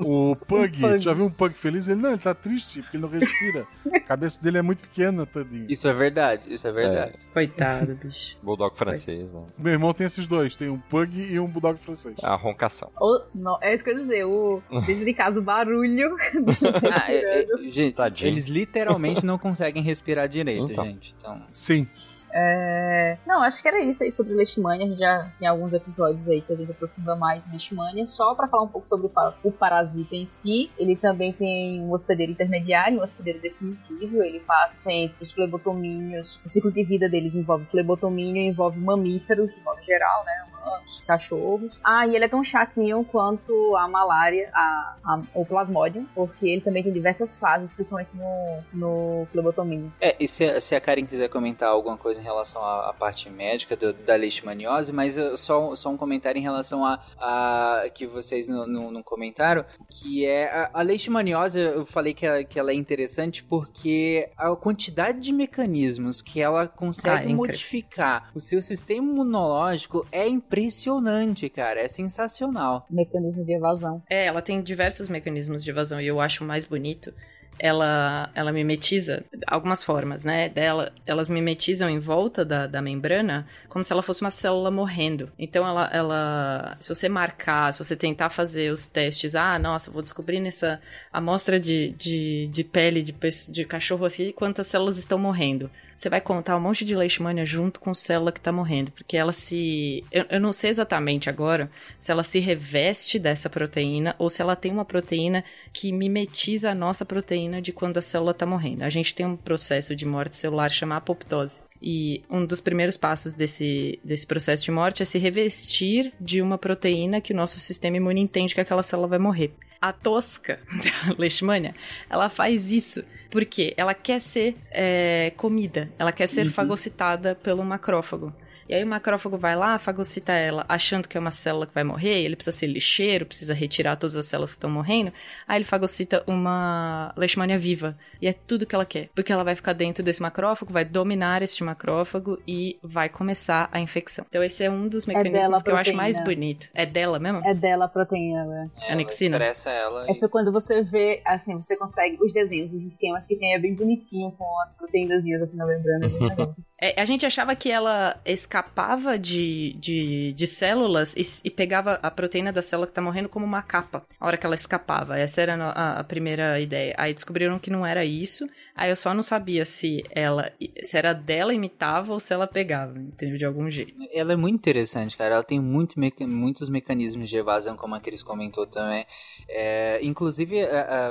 O, o pug. Tu já viu um pug feliz? Ele não, ele tá triste porque ele não respira. A cabeça dele é muito pequena, tadinho. Isso é verdade, isso é verdade. Coitado, bicho. Bulldog francês, né? Meu irmão tem esses dois, tem um pug e um bulldog francês. A roncação. O- não, é isso que eu ia dizer, o, dentro de casa o barulho. Ah, é- é- gente, Tadinho. eles literalmente não conseguem respirar direito, Então. gente. Então, Sim. É, Não, acho que era isso aí sobre Leishmania. A gente já tem alguns episódios aí que a gente aprofunda mais em Leishmania. Só pra falar um pouco sobre o, pa- o parasita em si, ele também tem um hospedeiro intermediário um hospedeiro definitivo. Ele passa entre os flebotomíneos. O ciclo de vida deles envolve flebotomínio, envolve mamíferos, de modo geral, né? Cachorros. Ah, e ele é tão chatinho quanto a malária, a, a- o plasmodium, porque ele também tem diversas fases, principalmente no, no flebotomínio. É, e se, a- se a Karen quiser comentar alguma coisa em relação à, à parte médica do- da leishmaniose, mas eu- só, só um comentário em relação a, a que vocês não, não, não comentaram, que é a, a leishmaniose, eu falei que ela, que ela é interessante porque a quantidade de mecanismos que ela Ah, é consegue modificar o seu sistema imunológico é impressionante, cara, é sensacional. Mecanismo de evasão. É, ela tem diversos mecanismos de evasão e eu acho mais bonito. Ela, ela mimetiza algumas formas, né? Dela, elas mimetizam em volta da, da membrana como se ela fosse uma célula morrendo. Então, ela, ela, se você marcar, se você tentar fazer os testes, ah, nossa, vou descobrir nessa amostra de, de, de pele de, de cachorro aqui quantas células estão morrendo. Você vai contar um monte de leishmania junto com célula que tá morrendo, porque ela se. Eu, eu não sei exatamente agora se ela se reveste dessa proteína ou se ela tem uma proteína que mimetiza a nossa proteína de quando a célula tá morrendo. A gente tem um processo de morte celular chamado apoptose. E um dos primeiros passos desse, desse processo de morte é se revestir de uma proteína que o nosso sistema imune entende que aquela célula vai morrer. A tosca da leishmania, ela faz isso porque ela quer ser é, comida, ela quer ser fagocitada pelo macrófago. E aí o macrófago vai lá, fagocita ela, achando que é uma célula que vai morrer, ele precisa ser lixeiro, precisa retirar todas as células que estão morrendo. Aí ele fagocita uma leishmania viva. E é tudo que ela quer. Porque ela vai ficar dentro desse macrófago, vai dominar este macrófago e vai começar a infecção. Então esse é um dos mecanismos dela a que eu acho mais bonito. É dela mesmo? É dela a proteína, né? Ela Anexina? expressa ela. É e- foi quando você vê, assim, você consegue os desenhos, os esquemas que tem, é bem bonitinho, com as proteínas assim na membrana. é. É, a gente achava que ela escapava de, de, de células e, e pegava a proteína da célula que tá morrendo como uma capa, a hora que ela escapava. Essa era a, a- primeira ideia. Aí descobriram que não era isso. Aí eu só não sabia se ela se era dela imitava ou se ela pegava, entendeu? De algum jeito. Ela é muito interessante, cara. Ela tem muito meca- muitos mecanismos de evasão, como a Cris comentou também. É, inclusive, a,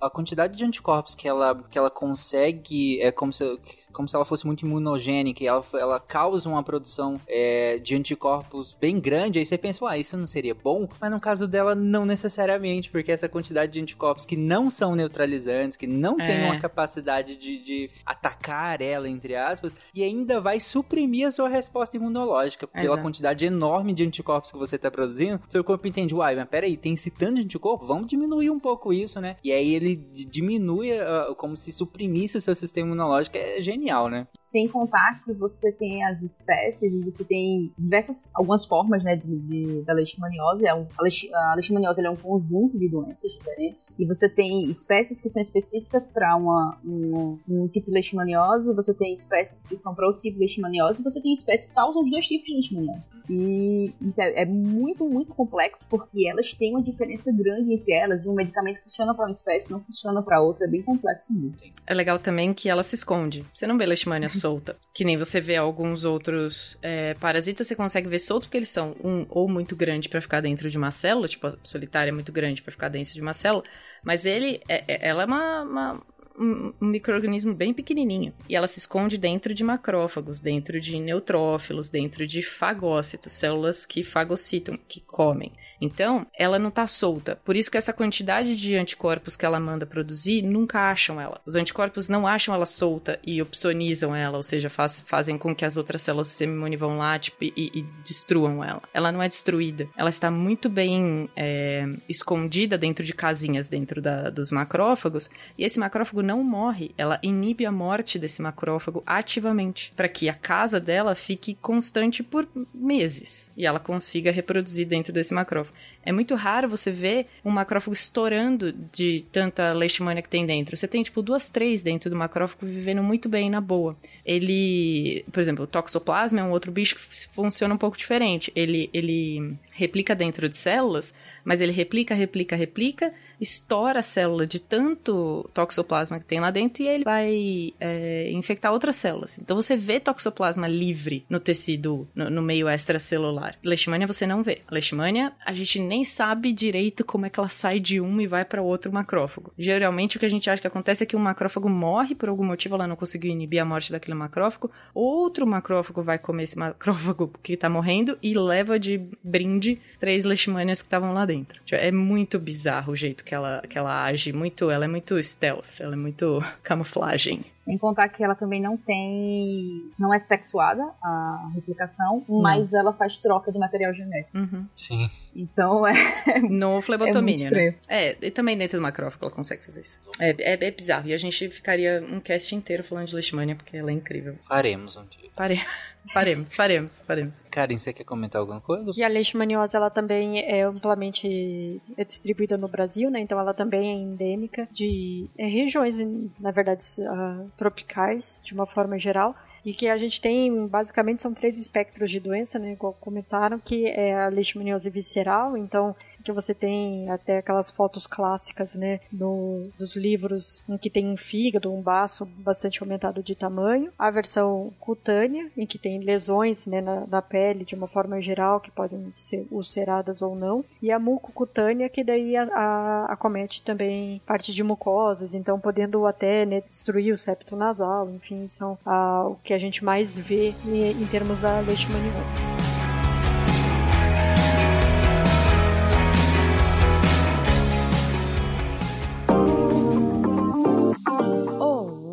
a- a quantidade de anticorpos que ela, que ela consegue é como se, como se ela fosse muito imunogênica e ela, ela causa uma produção é, de anticorpos bem grande, aí você pensa, ah, isso não seria bom? Mas no caso dela, não necessariamente, porque essa quantidade de anticorpos que não são neutralizantes, que não é. tem uma capacidade de, de, atacar ela, entre aspas, e ainda vai suprimir a sua resposta imunológica, pela Exato. quantidade enorme de anticorpos que você está produzindo, seu corpo entende, uai, mas peraí, tem esse tanto de anticorpo? Vamos diminuir um pouco isso, né? E aí ele diminui uh, como se suprimisse o seu sistema imunológico, é genial, né? Sem contar que você tem as espécies e você tem diversas, algumas formas, né, de, de da leishmaniose. É um, a leishmaniose é um conjunto de doenças diferentes e você tem espécies que são específicas para uma um, um, tipo de leishmaniose, você tem espécies que são para outro tipo de leishmaniose e você tem espécies que causam os dois tipos de leishmaniose. E isso é, é muito, muito complexo porque elas têm uma diferença grande entre elas e um medicamento funciona para uma espécie não funciona para outra, é bem complexo mesmo. É legal também que ela se esconde. Você não vê leishmania solta, que nem você vê alguns outros é, parasitas, você consegue ver solto porque eles são um ou muito grande para ficar dentro de uma célula, tipo a solitária é muito grande para ficar dentro de uma célula, mas ele, é, é, ela é uma, uma um, microorganismo bem pequenininho. E ela se esconde dentro de macrófagos, dentro de neutrófilos, dentro de fagócitos, células que fagocitam, que comem. Então, ela não tá solta. Por isso que essa quantidade de anticorpos que ela manda produzir nunca acham ela. Os anticorpos não acham ela solta e opsonizam ela, ou seja, faz, fazem com que as outras células do vão lá tipo, e, e, destruam ela. Ela não é destruída. Ela está muito bem é, escondida dentro de casinhas dentro da, dos macrófagos e esse macrófago não morre. Ela inibe a morte desse macrófago ativamente para que a casa dela fique constante por meses e ela consiga reproduzir dentro desse macrófago. of É muito raro você ver um macrófago estourando de tanta leishmania que tem dentro. Você tem, tipo, duas, três dentro do macrófago vivendo muito bem, na boa. Ele, por exemplo, o toxoplasma é um outro bicho que funciona um pouco diferente. Ele, ele replica dentro de células, mas ele replica, replica, replica estoura a célula de tanto toxoplasma que tem lá dentro e ele vai é, infectar outras células. Então você vê toxoplasma livre no tecido, no, no meio extracelular. Leishmania você não vê. Leishmania a gente nem sabe direito como é que ela sai de um e vai para outro macrófago. Geralmente o que a gente acha que acontece é que um macrófago morre por algum motivo, ela não conseguiu inibir a morte daquele macrófago, outro macrófago vai comer esse macrófago que tá morrendo e leva de brinde três leishmanias que estavam lá dentro. É muito bizarro o jeito que ela, que ela age muito, ela é muito stealth, ela é muito camuflagem. Sem contar que ela também não tem, não é sexuada a replicação, não. mas ela faz troca de material genético. Uhum. Sim. Então é no flebotomínio, é né? É, e também dentro do macrófago ela consegue fazer isso. É, é, é, bizarro e a gente ficaria um cast inteiro falando de leishmania porque ela é incrível. Faremos um dia. Pare... Faremos, faremos, faremos. Karen, você quer comentar alguma coisa? Que a leishmaniose ela também é amplamente distribuída no Brasil, né? Então ela também é endêmica de é, regiões, na verdade, uh, tropicais, de uma forma geral e que a gente tem basicamente são três espectros de doença, né, igual comentaram, que é a leishmaniose visceral, então que você tem até aquelas fotos clássicas, né, no, dos livros em que tem um fígado, um baço bastante aumentado de tamanho. A versão cutânea, em que tem lesões, né, na, na pele de uma forma geral, que podem ser ulceradas ou não. E a mucocutânea, que daí a, a, acomete também parte de mucosas, então podendo até né, destruir o septo nasal, enfim, são a, o que a gente mais vê em, em termos da leishmaniose.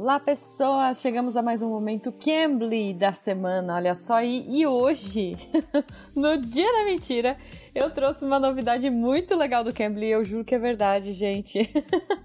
Olá, pessoas! Chegamos a mais um momento Cambly da semana, olha só. E, e hoje, no Dia da Mentira, eu trouxe uma novidade muito legal do Cambly, eu juro que é verdade, gente.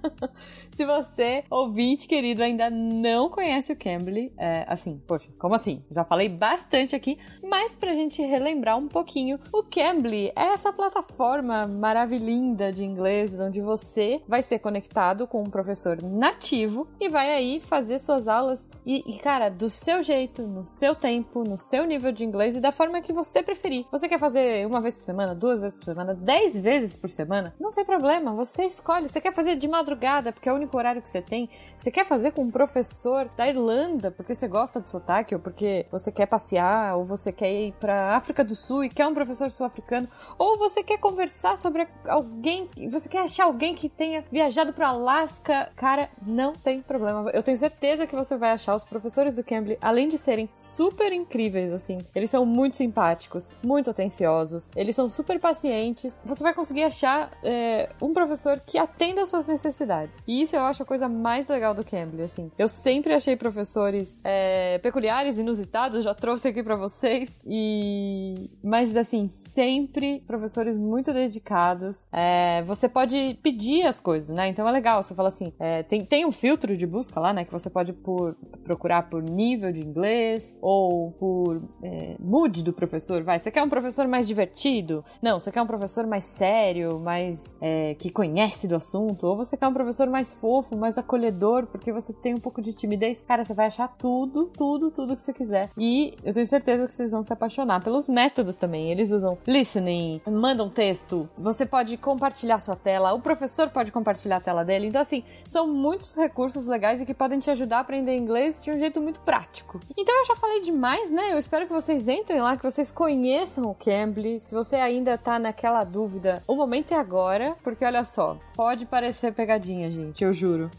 Se você, ouvinte querido, ainda não conhece o Cambly, é, assim, poxa, como assim? Já falei bastante aqui, mas pra gente relembrar um pouquinho, o Cambly é essa plataforma maravilhinda de inglês onde você vai ser conectado com um professor nativo e vai aí fazer suas aulas e, e cara, do seu jeito, no seu tempo, no seu nível de inglês e da forma que você preferir. Você quer fazer uma vez por semana, duas vezes por semana, dez vezes por semana, não tem problema, você escolhe. Você quer fazer de madrugada, porque é o único horário que você tem. Você quer fazer com um professor da Irlanda, porque você gosta do sotaque, ou porque você quer passear, ou você quer ir pra África do Sul e quer um professor sul-africano, ou você quer conversar sobre alguém, você quer achar alguém que tenha viajado para Alasca, cara, não tem problema. Eu tenho certeza que você vai achar os professores do Cambly, além de serem super incríveis, assim, eles são muito simpáticos, muito atenciosos, eles são super pacientes. Você vai conseguir achar é, um professor que atenda às suas necessidades. E isso eu acho a coisa mais legal do Cambly, assim. Eu sempre achei professores é, peculiares, inusitados, já trouxe aqui para vocês. E. Mas, assim, sempre professores muito dedicados. É, você pode pedir as coisas, né? Então é legal. Você fala assim: é, tem, tem um filtro de busca lá, né? Que você pode por, procurar por nível de inglês ou por é, mood do professor. Vai, você quer um professor mais divertido? Não, você quer um professor mais sério, mais é, que conhece do assunto? Ou você quer um professor mais fofo, mais acolhedor, porque você tem um pouco de timidez? Cara, você vai achar tudo, tudo, tudo que você quiser. E eu tenho certeza que vocês vão se apaixonar pelos métodos também. Eles usam listening, mandam texto, você pode compartilhar sua tela, o professor pode compartilhar a tela dele. Então, assim, são muitos recursos legais e que podem te ajudar a aprender inglês de um jeito muito prático. Então, eu já falei demais, né? Eu espero que vocês entrem lá, que vocês conheçam o Cambly. Se você ainda tá naquela dúvida, o momento é agora, porque olha só, pode parecer pegadinha, gente, eu juro.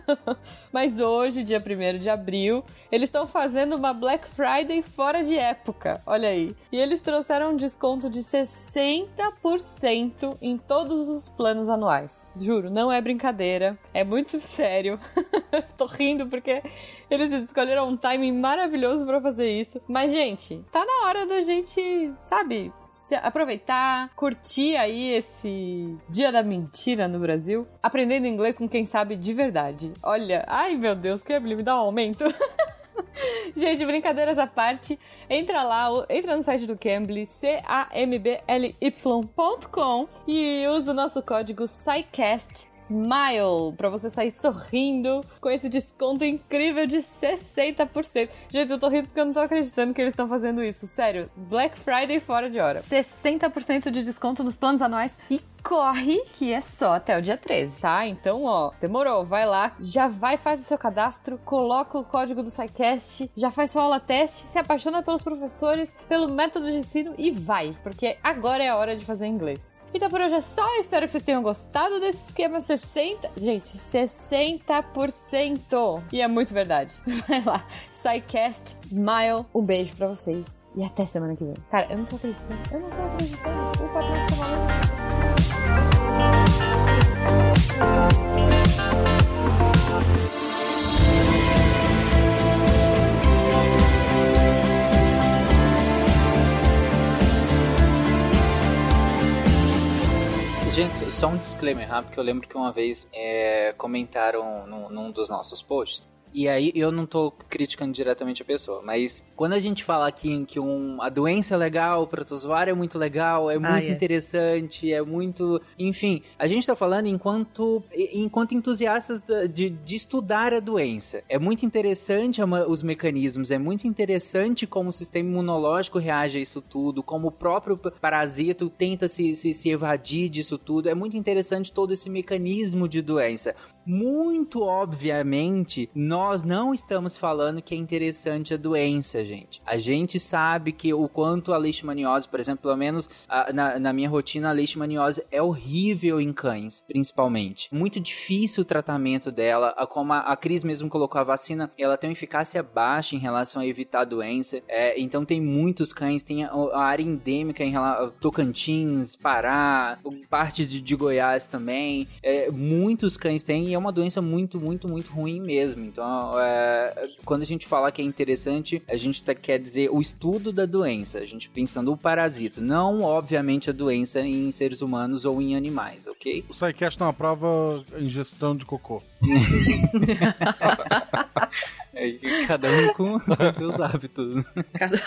Mas hoje, dia 1 de abril, eles estão fazendo uma Black Friday fora de época. Olha aí. E eles trouxeram um desconto de 60% em todos os planos anuais. Juro, não é brincadeira. É muito sério. Tô rindo porque eles escolheram um timing maravilhoso para fazer isso. Mas, gente, tá na hora da gente, sabe, aproveitar, curtir aí esse dia da mentira no Brasil, aprendendo inglês com quem sabe de verdade. Olha, ai meu Deus, que me dá um aumento. Gente, brincadeiras à parte, entra lá, entra no site do Cambly, C-A-M-B-L-Y.com e usa o nosso código SciCast SMILE pra você sair sorrindo com esse desconto incrível de 60%. Gente, eu tô rindo porque eu não tô acreditando que eles estão fazendo isso. Sério, Black Friday fora de hora. 60% de desconto nos planos anuais e corre que é só até o dia 13, tá? Então, ó, demorou, vai lá, já vai, faz o seu cadastro, coloca o código do SciCast, já faz sua aula teste, se apaixona pelos professores, pelo método de ensino e vai, porque agora é a hora de fazer inglês. Então por hoje é só, espero que vocês tenham gostado desse esquema 60, gente, 60%. E é muito verdade. Vai lá, SciCast, Smile, um beijo pra vocês. E até semana que vem. Cara, eu não tô acreditando. Eu não tô acreditando. O patrão tá maluco. Gente, só um disclaimer rápido, que eu lembro que uma vez é, comentaram num, num dos nossos posts e aí eu não tô criticando diretamente a pessoa, mas quando a gente fala aqui que um, a doença é legal, o usuário é muito legal, é muito ah, interessante, é muito. Enfim, a gente tá falando enquanto, enquanto entusiastas de, de estudar a doença. É muito interessante os mecanismos, é muito interessante como o sistema imunológico reage a isso tudo, como o próprio parasito tenta se, se, se evadir disso tudo. É muito interessante todo esse mecanismo de doença. Muito obviamente, nós não estamos falando que é interessante a doença, gente. A gente sabe que o quanto a leishmaniose, por exemplo, pelo menos a, na, na, minha rotina, a leishmaniose é horrível em cães, principalmente. Muito difícil o tratamento dela. A, como a, a Cris mesmo colocou a vacina, ela tem uma eficácia baixa em relação a evitar a doença. É, então tem muitos cães, tem a, a área endêmica em relação Tocantins, Pará, parte de, de Goiás também. É, muitos cães têm é uma doença muito, muito, muito ruim mesmo. Então é, quando a gente fala que é interessante, a gente tá, quer dizer o estudo da doença, a gente pensando o parasito, não, obviamente, a doença em seres humanos ou em animais, ok? O SciCast não aprova ingestão de cocô. É, cada um com seus hábitos. Cada...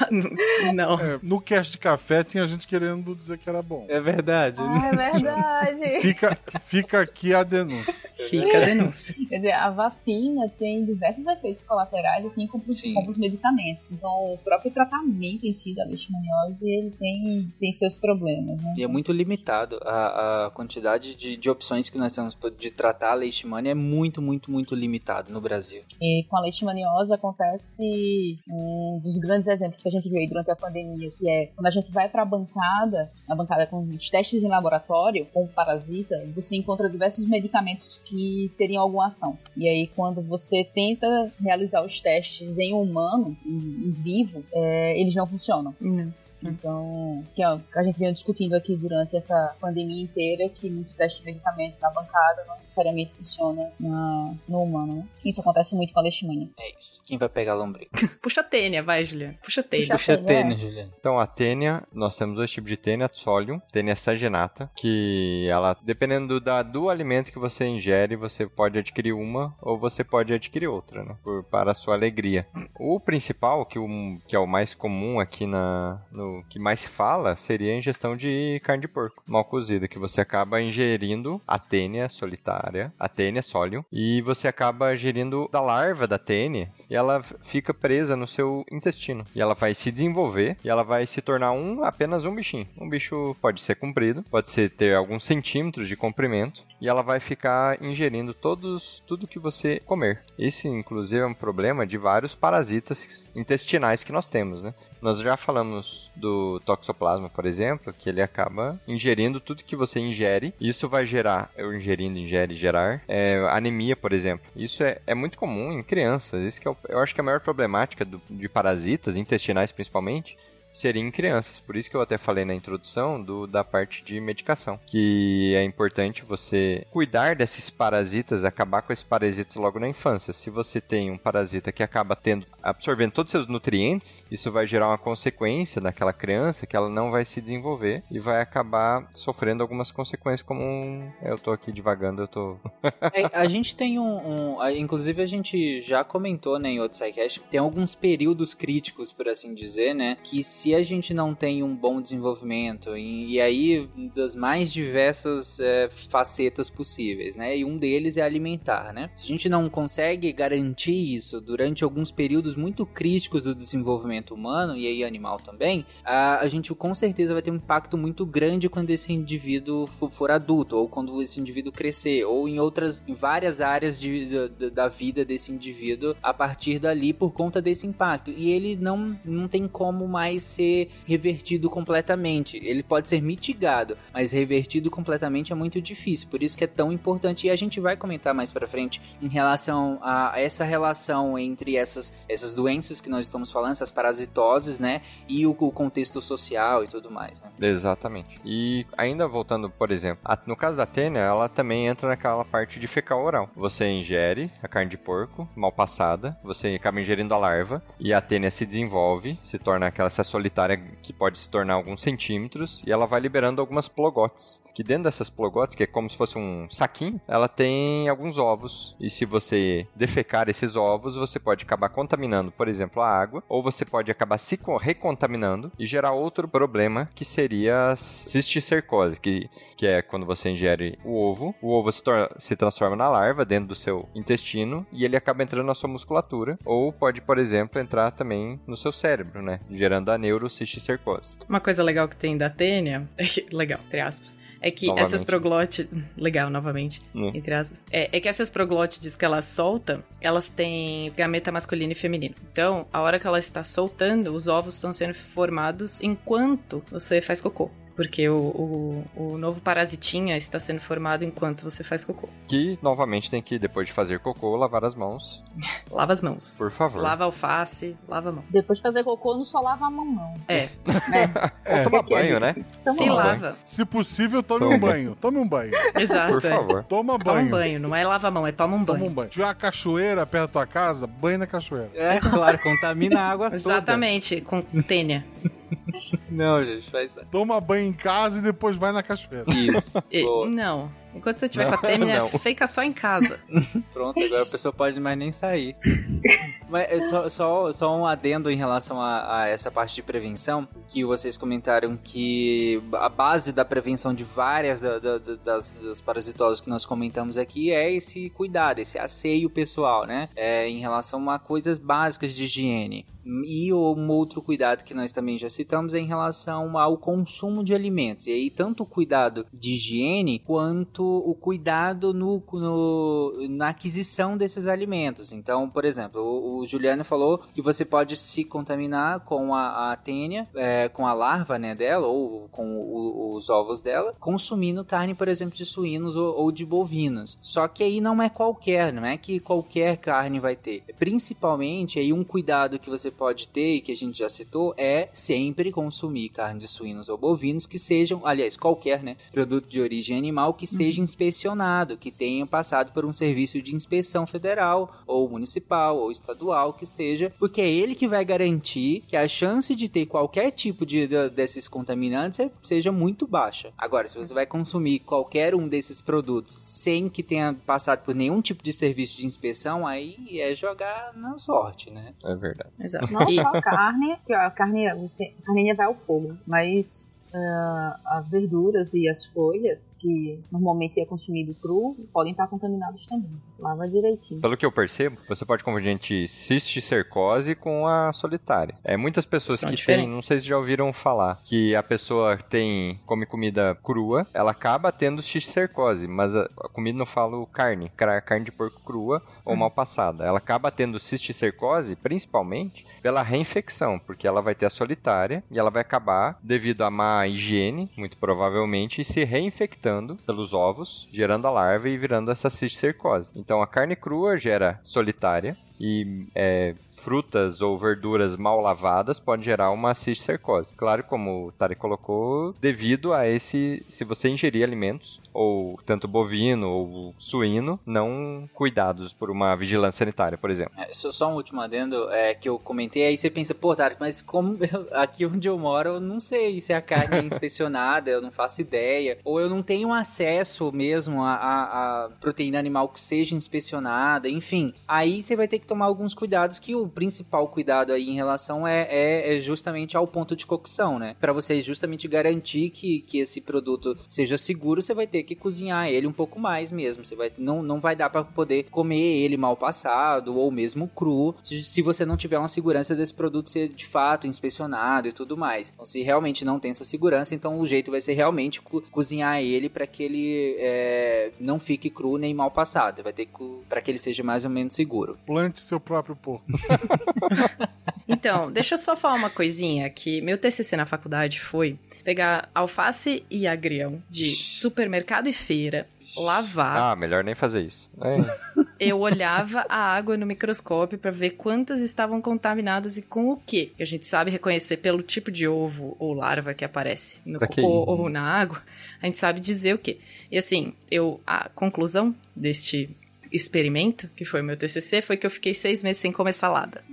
Não. É, no cast de café tinha gente querendo dizer que era bom. É verdade. Ah, é verdade. Fica, fica aqui a denúncia. Fica a denúncia. Quer dizer, a vacina tem diversos efeitos colaterais, assim como os, como os medicamentos. Então, o próprio tratamento em si da leishmaniose, ele tem, tem seus problemas, né? E é muito limitado. A, a quantidade de, de opções que nós temos de tratar a leishmania é muito, muito, muito limitado no Brasil. E com a leishmaniose acontece um dos grandes exemplos que a gente viu aí durante a pandemia, que é quando a gente vai para a bancada, a bancada com os testes em laboratório, com o parasita, você encontra diversos medicamentos que teriam alguma ação. E aí, quando você tenta realizar os testes em humano, em, em vivo, é, eles não funcionam. Não. Então, que é, a gente vem discutindo aqui durante essa pandemia inteira que muito teste de medicamento na bancada não necessariamente funciona na, no humano. Né? Isso acontece muito com a leishmania. É isso. Quem vai pegar a lombriga? Puxa a tênia, vai, Juliana. Puxa a tênia. Puxa a tênia, Juliana. Então, a tênia, nós temos dois tipos de tênia, solium, tênia saginata, que ela, dependendo da, do alimento que você ingere, você pode adquirir uma ou você pode adquirir outra, né? Por, para a sua alegria. O principal, que, o, que é o mais comum aqui na, no que mais se fala seria a ingestão de carne de porco mal cozida, que você acaba ingerindo a tênia solitária, a tênia solium, e você acaba ingerindo da larva da tênia e ela fica presa no seu intestino. E ela vai se desenvolver e ela vai se tornar um apenas um bichinho. Um bicho pode ser comprido, pode ser ter alguns centímetros de comprimento e ela vai ficar ingerindo todos tudo que você comer. Esse inclusive é um problema de vários parasitas intestinais que nós temos, né? Nós já falamos do toxoplasma, por exemplo, que ele acaba ingerindo tudo que você ingere. Isso vai gerar, eu ingerindo, ingere, gerar, é, anemia, por exemplo. Isso é, é muito comum em crianças. Isso que é, eu acho que é a maior problemática do, de parasitas, intestinais principalmente, seria em crianças. Por isso que eu até falei na introdução do, da parte de medicação, que é importante você cuidar desses parasitas, acabar com esses parasitas logo na infância. Se você tem um parasita que acaba tendo absorvendo todos os seus nutrientes, isso vai gerar uma consequência naquela criança que ela não vai se desenvolver e vai acabar sofrendo algumas consequências como um... eu tô aqui divagando, eu tô é, a gente tem um, um, inclusive a gente já comentou né, em outro sidecast, tem alguns períodos críticos, por assim dizer, né, que se a gente não tem um bom desenvolvimento, e, e aí das mais diversas é, facetas possíveis, né? E um deles é alimentar, né? Se a gente não consegue garantir isso durante alguns períodos muito críticos do desenvolvimento humano, e aí animal também, a, a gente com certeza vai ter um impacto muito grande quando esse indivíduo for, for adulto, ou quando esse indivíduo crescer, ou em outras, em várias áreas de, de, da vida desse indivíduo a partir dali por conta desse impacto. E ele não, não tem como mais ser revertido completamente. Ele pode ser mitigado, mas revertido completamente é muito difícil. Por isso que é tão importante e a gente vai comentar mais para frente em relação a essa relação entre essas, essas doenças que nós estamos falando, essas parasitoses, né, e o, o contexto social e tudo mais. Né? Exatamente. E ainda voltando, por exemplo, a, no caso da tênia, ela também entra naquela parte de fecal oral. Você ingere a carne de porco mal passada, você acaba ingerindo a larva e a tênia se desenvolve, se torna aquela solitária que pode se tornar alguns centímetros e ela vai liberando algumas plogotes. Que dentro dessas plogotes, que é como se fosse um saquinho, ela tem alguns ovos. E se você defecar esses ovos, você pode acabar contaminando, por exemplo, a água, ou você pode acabar se recontaminando e gerar outro problema que seria a cisticercose, que, que é quando você ingere o ovo, o ovo se, se transforma na larva dentro do seu intestino e ele acaba entrando na sua musculatura, ou pode, por exemplo, entrar também no seu cérebro, né? Gerando a neurocisticercose. Uma coisa legal que tem da tênia, legal, entre aspas, é que novamente. essas proglótides. Legal, novamente. Hum. Entre aspas. É, é, que essas proglótides que ela solta, elas têm gameta masculino e feminino. Então, a hora que ela está soltando, os ovos estão sendo formados enquanto você faz cocô porque o, o, o, novo parasitinha está sendo formado enquanto você faz cocô. Que, novamente, tem que, depois de fazer cocô, lavar as mãos. lava as mãos. Por favor. Lava a alface, lava a mão. Depois de fazer cocô, não só lava a mão, não. É. é. é. Toma banho, né? Toma Se lava. Se possível, tome toma. um banho. Tome um banho. Exato. Por favor. Toma banho. Toma um banho, não é lava a mão, é toma um banho. Toma um banho. Se tiver uma cachoeira perto da tua casa, banho na cachoeira. É, claro, contamina a água Exatamente, toda. com tênia. Não, gente, faz Toma banho em casa e depois vai na cachoeira. Isso. E, não. Enquanto você estiver com a tênia, fica só em casa. Pronto, agora a pessoa pode mais nem sair. Mas é só, só, só um adendo em relação a, a, essa parte de prevenção, que vocês comentaram que a base da prevenção de várias da, da, das, das parasitoses que nós comentamos aqui é esse cuidado, esse asseio pessoal, né? É, em relação a coisas básicas de higiene. E um outro cuidado que nós também já citamos é em relação ao consumo de alimentos. E aí, tanto o cuidado de higiene quanto o cuidado no, no na aquisição desses alimentos. Então, por exemplo, o, o, Juliano falou que você pode se contaminar com a, a tênia, é, com a larva né, dela, ou com o, os ovos dela, consumindo carne, por exemplo, de suínos ou, ou de bovinos. Só que aí não é qualquer, não é que qualquer carne vai ter. Principalmente aí um cuidado que você pode ter e que a gente já citou é sempre consumir carne de suínos ou bovinos que sejam, aliás, qualquer né, produto de origem animal que seja uhum. inspecionado, que tenha passado por um serviço de inspeção federal ou municipal ou estadual que seja, porque é ele que vai garantir que a chance de ter qualquer tipo de, de desses contaminantes é, seja muito baixa. Agora, se você vai consumir qualquer um desses produtos sem que tenha passado por nenhum tipo de serviço de inspeção, aí é jogar na sorte, né? É verdade. Exato. Não só carne, que a carne, você, a carne vai ao fogo, mas uh, as verduras e as folhas, que normalmente é consumido cru, podem estar contaminados também. Lava direitinho. Pelo que eu percebo, você pode confundir entre cisticercose com a solitária. É muitas pessoas São que têm, não sei se já ouviram falar, que a pessoa tem come comida crua, ela acaba tendo cisticercose, mas a, a comida não falo carne, carne de porco crua ou hum. mal passada. Ela acaba tendo cisticercose, principalmente pela reinfecção, porque ela vai ter a solitária e ela vai acabar, devido à má higiene, muito provavelmente, se reinfectando pelos ovos, gerando a larva e virando essa cisticercose. Então a carne crua gera solitária e é, frutas ou verduras mal lavadas pode gerar uma cisticercose. Claro, como o Tari colocou, devido a esse, se você ingerir alimentos ou tanto bovino ou suíno, não cuidados por uma vigilância sanitária, por exemplo. É, só, só um último adendo é, que eu comentei, aí você pensa, pô, Tarek, mas como eu, aqui onde eu moro, eu não sei se a carne é inspecionada, eu não faço ideia, ou eu não tenho acesso mesmo a, a, a, proteína animal que seja inspecionada, enfim. Aí você vai ter que tomar alguns cuidados, que o principal cuidado aí em relação é, é, é justamente ao ponto de cocção, né? Para você justamente garantir que, que esse produto seja seguro, você vai ter que cozinhar ele um pouco mais mesmo. Você vai, não, não vai dar para poder comer ele mal passado ou mesmo cru, se você não tiver uma segurança desse produto ser de fato inspecionado e tudo mais. Então, se realmente não tem essa segurança, então o jeito vai ser realmente co cozinhar ele para que ele é, não fique cru nem mal passado. Vai ter para que ele seja mais ou menos seguro. Plante seu próprio porco. então, deixa eu só falar uma coisinha que meu TCC na faculdade foi pegar alface e agrião de supermercado e feira, lavar. Ah, melhor nem fazer isso. É. Eu olhava a água no microscópio para ver quantas estavam contaminadas e com o que. Que a gente sabe reconhecer pelo tipo de ovo ou larva que aparece no pra cocô ou na água. A gente sabe dizer o que. E assim, eu a conclusão deste experimento, que foi o meu TCC, foi que eu fiquei seis meses sem comer salada.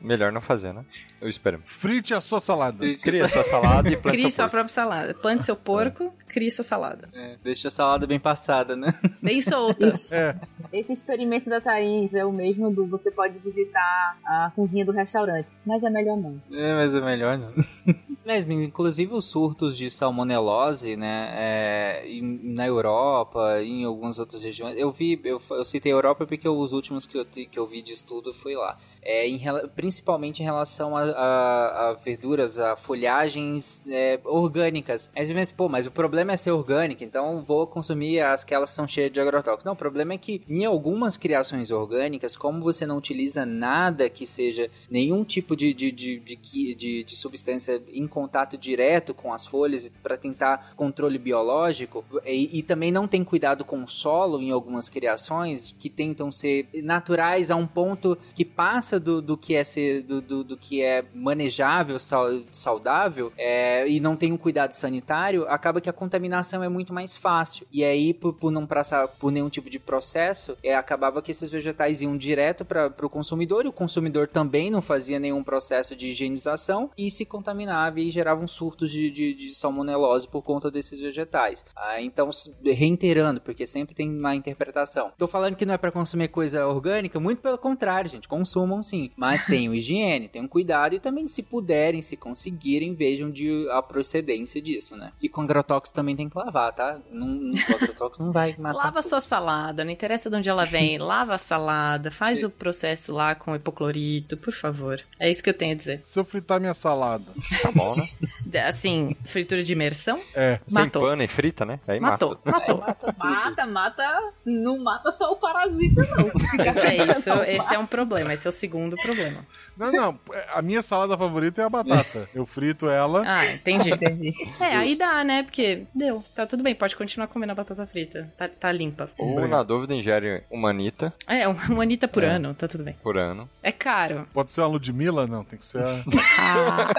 Melhor não fazer, né? Eu espero. Frite a sua salada. Cria a sua salada e plante Crie sua própria salada. Plante seu porco, é. crie sua salada. É, deixa a salada bem passada, né? Bem solta. É. Esse experimento da Thaís é o mesmo do você pode visitar a cozinha do restaurante, mas é melhor não. É, mas é melhor não. Mas, inclusive os surtos de salmonelose, né, é, na Europa, em algumas outras regiões, eu vi, eu, eu citei Europa porque os últimos que eu, que eu vi de estudo foi lá. É, em, principalmente em relação a, a, a verduras, a folhagens é, orgânicas. Aí você pensa, pô, mas o problema é ser orgânica, então vou consumir as que elas são cheias de agrotóxicos. Não, o problema é que em algumas criações orgânicas, como você não utiliza nada que seja nenhum tipo de, de, de, de, de, de substância in contato direto com as folhas para tentar controle biológico e, e, também não tem cuidado com o solo em algumas criações que tentam ser naturais a um ponto que passa do, do que é ser do, do, do que é manejável, saudável é, e não tem um cuidado sanitário, acaba que a contaminação é muito mais fácil. E aí, por, por não passar por nenhum tipo de processo, é, acabava que esses vegetais iam direto para o consumidor e o consumidor também não fazia nenhum processo de higienização e se contaminava e geravam surtos de, de, de salmonelose por conta desses vegetais. Ah, então, reiterando, porque sempre tem uma interpretação. Tô falando que não é para consumir coisa orgânica, muito pelo contrário, gente, consumam sim, mas tenham higiene, tenham cuidado e também se puderem, se conseguirem, vejam de a procedência disso, né? E com agrotóxico também tem que lavar, tá? Não, o agrotóxico não vai matar. Lava sua salada, não interessa de onde ela vem, lava a salada, faz o processo lá com hipoclorito, por favor. É isso que eu tenho a dizer. Se eu fritar minha salada, tá bom, né? Assim, fritura de imersão? É. Sem matou. pano e frita, né? Aí matou. Mata. Matou. mata, mata. Não mata só o parasita, não. É isso, esse é um problema. Esse é o segundo problema. Não, não. A minha salada favorita é a batata. Eu frito ela. Ah, entendi. entendi. É, aí dá, né? Porque deu. Tá tudo bem, pode continuar comendo a batata frita. Tá, tá limpa. Ou, na dúvida, ingere uma anita. É, uma anita por é. ano, tá tudo bem. Por ano. É caro. Pode ser uma Ludmilla? Não, tem que ser a...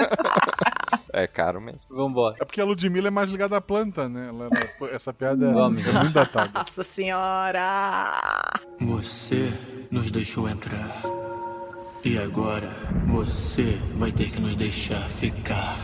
É caro mesmo. Vambora. É porque a Ludmilla é mais ligada à planta, né? Ela, essa piada é, é muito datada. Nossa senhora! Você nos deixou entrar. E agora você vai ter que nos deixar ficar.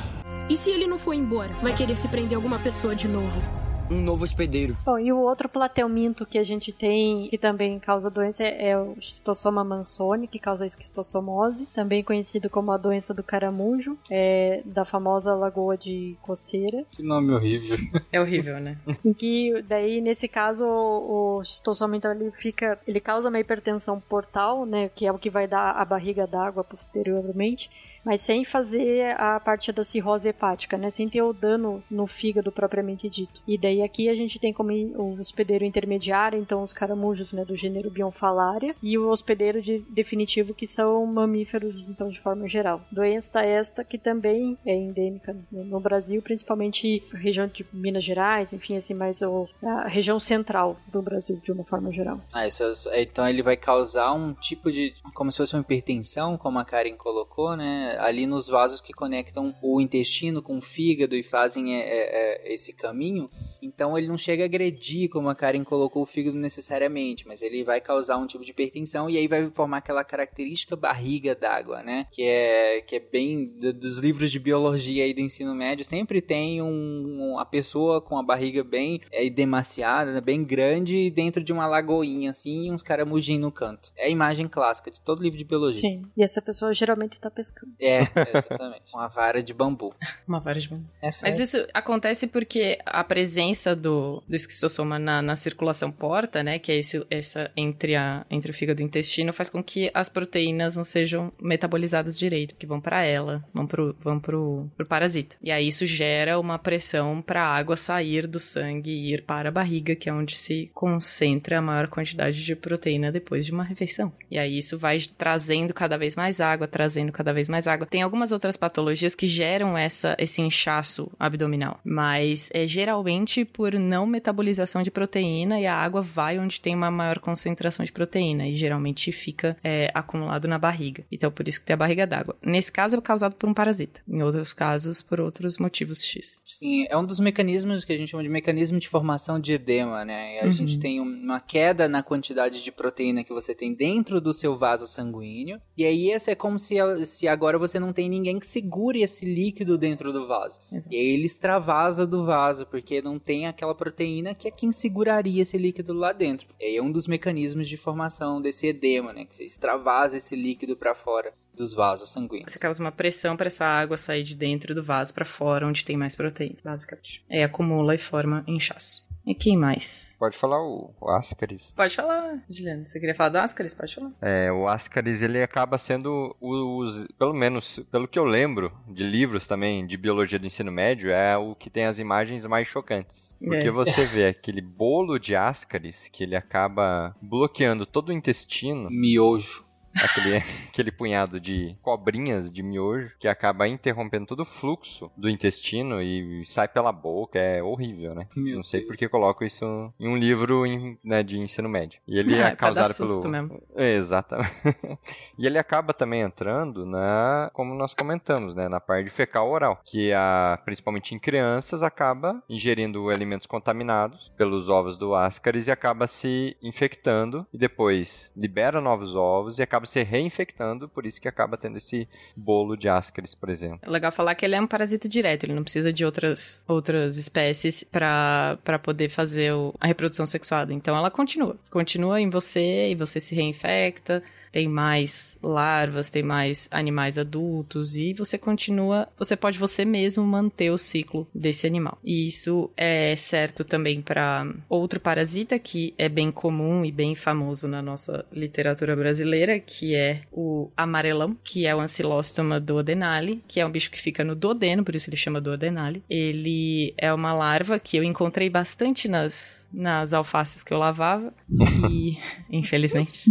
E se ele não for embora? Vai querer se prender alguma pessoa de novo? Um novo hospedeiro. Bom, e o outro plateuminto que a gente tem, que também causa doença, é o Schistosoma mansoni, que causa esquistossomose, também conhecido como a doença do caramujo, é da famosa lagoa de coceira. Que nome horrível. É horrível, né? em que, daí, nesse caso, o, o então, ele fica, ele causa uma hipertensão portal, né, que é o que vai dar a barriga d'água posteriormente, mas sem fazer a parte da cirrose hepática, né? Sem ter o dano no fígado propriamente dito. E daí aqui a gente tem como o hospedeiro intermediário, então os caramujos, né, do gênero Bionfalaria, e o hospedeiro de, definitivo que são mamíferos, então de forma geral. Doença esta que também é endêmica no Brasil, principalmente região de Minas Gerais, enfim, assim, mais o, a região central do Brasil de uma forma geral. Ah, isso, então ele vai causar um tipo de, como se fosse uma hipertensão, como a Karen colocou, né? Ali nos vasos que conectam o intestino com o fígado e fazem é, é, é, esse caminho. Então ele não chega a agredir, como a Karen colocou o fígado necessariamente, mas ele vai causar um tipo de hipertensão e aí vai formar aquela característica barriga d'água, né? Que é, que é bem dos livros de biologia aí do ensino médio, sempre tem um, a pessoa com a barriga bem é, demasiada, né? bem grande, dentro de uma lagoinha assim, e uns caramujinhos no canto. É a imagem clássica de todo livro de biologia. Sim, e essa pessoa geralmente tá pescando. É, exatamente. Uma vara de bambu. Uma vara de bambu. Essa Mas é... isso acontece porque a presença do, do esquistossoma na, na circulação porta, né, que é esse, essa entre, a, entre o fígado e o intestino, faz com que as proteínas não sejam metabolizadas direito, que vão para ela, vão pro, vão pro, pro parasita. E aí isso gera uma pressão para a água sair do sangue e ir para a barriga, que é onde se concentra a maior quantidade de proteína depois de uma refeição. E aí isso vai trazendo cada vez mais água, trazendo cada vez mais água. Tem algumas outras patologias que geram essa, esse inchaço abdominal, mas é geralmente por não metabolização de proteína e a água vai onde tem uma maior concentração de proteína e geralmente fica é, acumulado na barriga. Então por isso que tem a barriga d'água. Nesse caso é causado por um parasita, em outros casos por outros motivos X. Sim, é um dos mecanismos que a gente chama de mecanismo de formação de edema, né? A uhum. gente tem uma queda na quantidade de proteína que você tem dentro do seu vaso sanguíneo e aí essa é como se, se agora você não tem ninguém que segure esse líquido dentro do vaso. Exato. E aí ele extravasa do vaso, porque não tem aquela proteína que é quem seguraria esse líquido lá dentro. E aí é um dos mecanismos de formação desse edema, né? Que você extravasa esse líquido para fora dos vasos sanguíneos. Você causa uma pressão para essa água sair de dentro do vaso para fora, onde tem mais proteína, basicamente. Aí acumula e forma inchaço. E quem mais? Pode falar o, o Ascaris. Pode falar, Juliana. Você queria falar do Ascaris? Pode falar. É, o Ascaris, ele acaba sendo, os, pelo menos, pelo que eu lembro de livros também de biologia do ensino médio, é o que tem as imagens mais chocantes. Porque é. você vê aquele bolo de Ascaris que ele acaba bloqueando todo o intestino. Miojo aquele, aquele punhado de cobrinhas de miojo que acaba interrompendo todo o fluxo do intestino e sai pela boca. É horrível, né? Meu Não sei Deus. por que coloco isso em um livro em, né, de ensino médio. E ele é, é causado pelo. Mesmo. exatamente. e ele acaba também entrando na, como nós comentamos, né, na parte de fecal oral, que a, principalmente em crianças acaba ingerindo alimentos contaminados pelos ovos do Ascaris e acaba se infectando e depois libera novos ovos e acaba se reinfectando, por isso que acaba tendo esse bolo de ascaris, por exemplo. É legal falar que ele é um parasita direto, ele não precisa de outras, outras espécies para poder fazer o, a reprodução sexuada. Então ela continua. Continua em você e você se reinfecta tem mais larvas, tem mais animais adultos e você continua, você pode você mesmo manter o ciclo desse animal. E isso é certo também para outro parasita que é bem comum e bem famoso na nossa literatura brasileira, que é o amarelão, que é o Ancylostoma duodenale, que é um bicho que fica no duodeno, por isso ele chama duodenale. Ele é uma larva que eu encontrei bastante nas, nas alfaces que eu lavava e infelizmente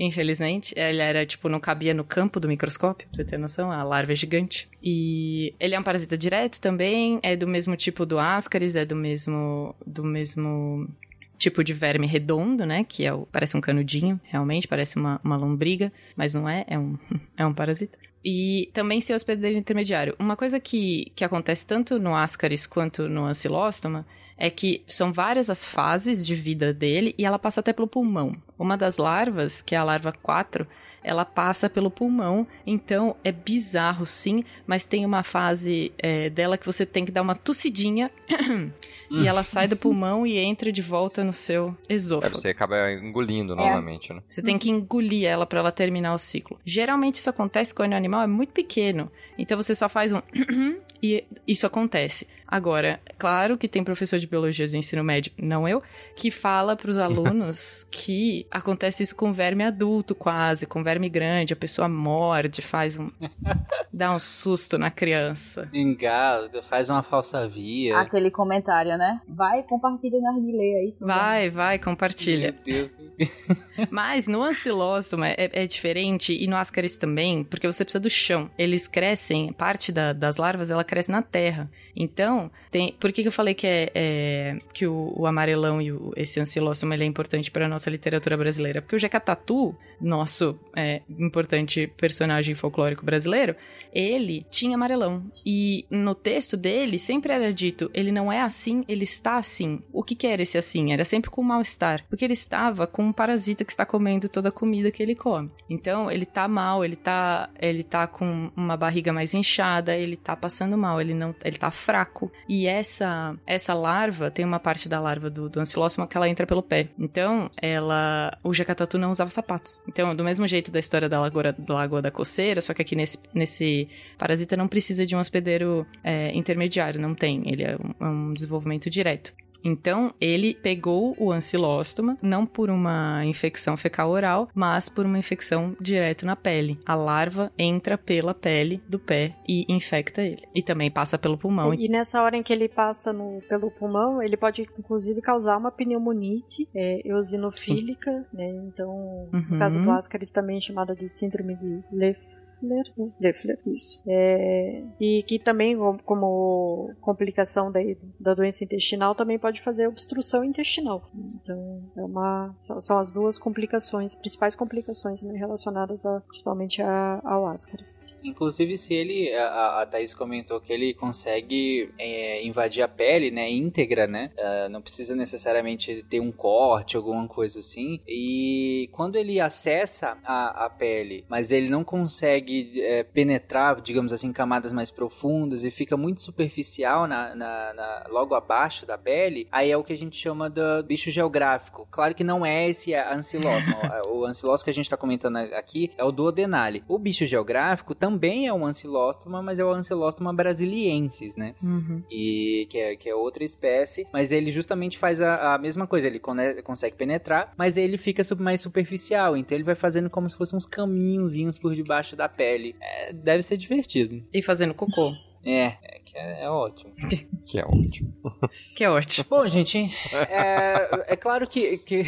infelizmente. Ele era, tipo, não cabia no campo do microscópio, pra você ter noção, a larva é gigante. E ele é um parasita direto também, é do mesmo tipo do Ascaris, é do mesmo, do mesmo tipo de verme redondo, né? Que é o, parece um canudinho, realmente, parece uma, uma lombriga, mas não é, é um, é um parasita. E também ser hospedeiro intermediário. Uma coisa que, que acontece tanto no Ascaris quanto no Ancylostoma é que são várias as fases de vida dele e ela passa até pelo pulmão. Uma das larvas, que é a larva 4, ela passa pelo pulmão, então é bizarro sim, mas tem uma fase é, dela que você tem que dar uma tossidinha e ela sai do pulmão e entra de volta no seu esôfago. É, você acaba engolindo é. novamente, né? Você tem que engolir ela para ela terminar o ciclo. Geralmente isso acontece quando o animal é muito pequeno, então você só faz um e isso acontece. Agora, claro que tem professor de biologia do ensino médio, não eu, que fala para os alunos que acontece isso com verme adulto quase, com verme grande, a pessoa morde, faz um dá um susto na criança. Engasga, faz uma falsa via. Aquele comentário, né? Vai, compartilha na relay aí. Vai, vai, compartilha. Meu Deus. Mas no ancilóstoma é, é, diferente e no ascaris também, porque você precisa do chão. Eles crescem, parte da, das larvas ela cresce na terra. Então, tem, por que, que eu falei que é, é que o, o, amarelão e o, esse ancilóstoma ele é importante para nossa literatura brasileira? Porque o Jacatatu, nosso é, importante personagem folclórico brasileiro, ele tinha amarelão. E no texto dele sempre era dito: ele não é assim, ele está assim. O que, que era esse assim? Era sempre com mal-estar. Porque ele estava com um parasita que está comendo toda a comida que ele come. Então, ele tá mal, ele tá, ele tá com uma barriga mais inchada, ele tá passando mal, ele não, ele tá fraco. E essa essa larva, tem uma parte da larva do, do ancilóstoma que ela entra pelo pé. Então, ela, o jacatatu não usava sapatos. Então, do mesmo jeito da história da lagoa da, lagoa da coceira, só que aqui nesse, nesse parasita não precisa de um hospedeiro é, intermediário, não tem. Ele é um, é um desenvolvimento direto. Então, ele pegou o ancilóstoma, não por uma infecção fecal oral, mas por uma infecção direto na pele. A larva entra pela pele do pé e infecta ele. E também passa pelo pulmão. E, e nessa hora em que ele passa no, pelo pulmão, ele pode inclusive causar uma pneumonite é, eosinofílica, né? Então, uhum. no caso do Ascaris também chamada de síndrome de Lefebvre Leffler, né? Isso. É, e que também, como complicação da, da doença intestinal, também pode fazer obstrução intestinal. Então, é uma, são as duas complicações, principais complicações né, relacionadas a, principalmente a, ao Ascaris. Inclusive, se ele, a, a Thaís comentou que ele consegue é, invadir a pele, né, íntegra, né, uh, não precisa necessariamente ter um corte, alguma coisa assim, e quando ele acessa a, a pele, mas ele não consegue é, penetrar, digamos assim, camadas mais profundas e fica muito superficial na, na, na, logo abaixo da pele, aí é o que a gente chama do bicho geográfico. Claro que não é esse ancilóstoma, o ancilóstoma que a gente está comentando aqui é o duodenale. O bicho geográfico também também é um ancilóstoma, mas é o ancilóstoma brasiliensis, né? Uhum. E que é, que é outra espécie, mas ele justamente faz a, a mesma coisa, ele consegue penetrar, mas ele fica mais superficial, então ele vai fazendo como se fossem uns caminhozinhos por debaixo da pele. É, deve ser divertido. E fazendo cocô. É, é é, ótimo. que é ótimo. que é ótimo. Bom, gente, é, é, claro que, que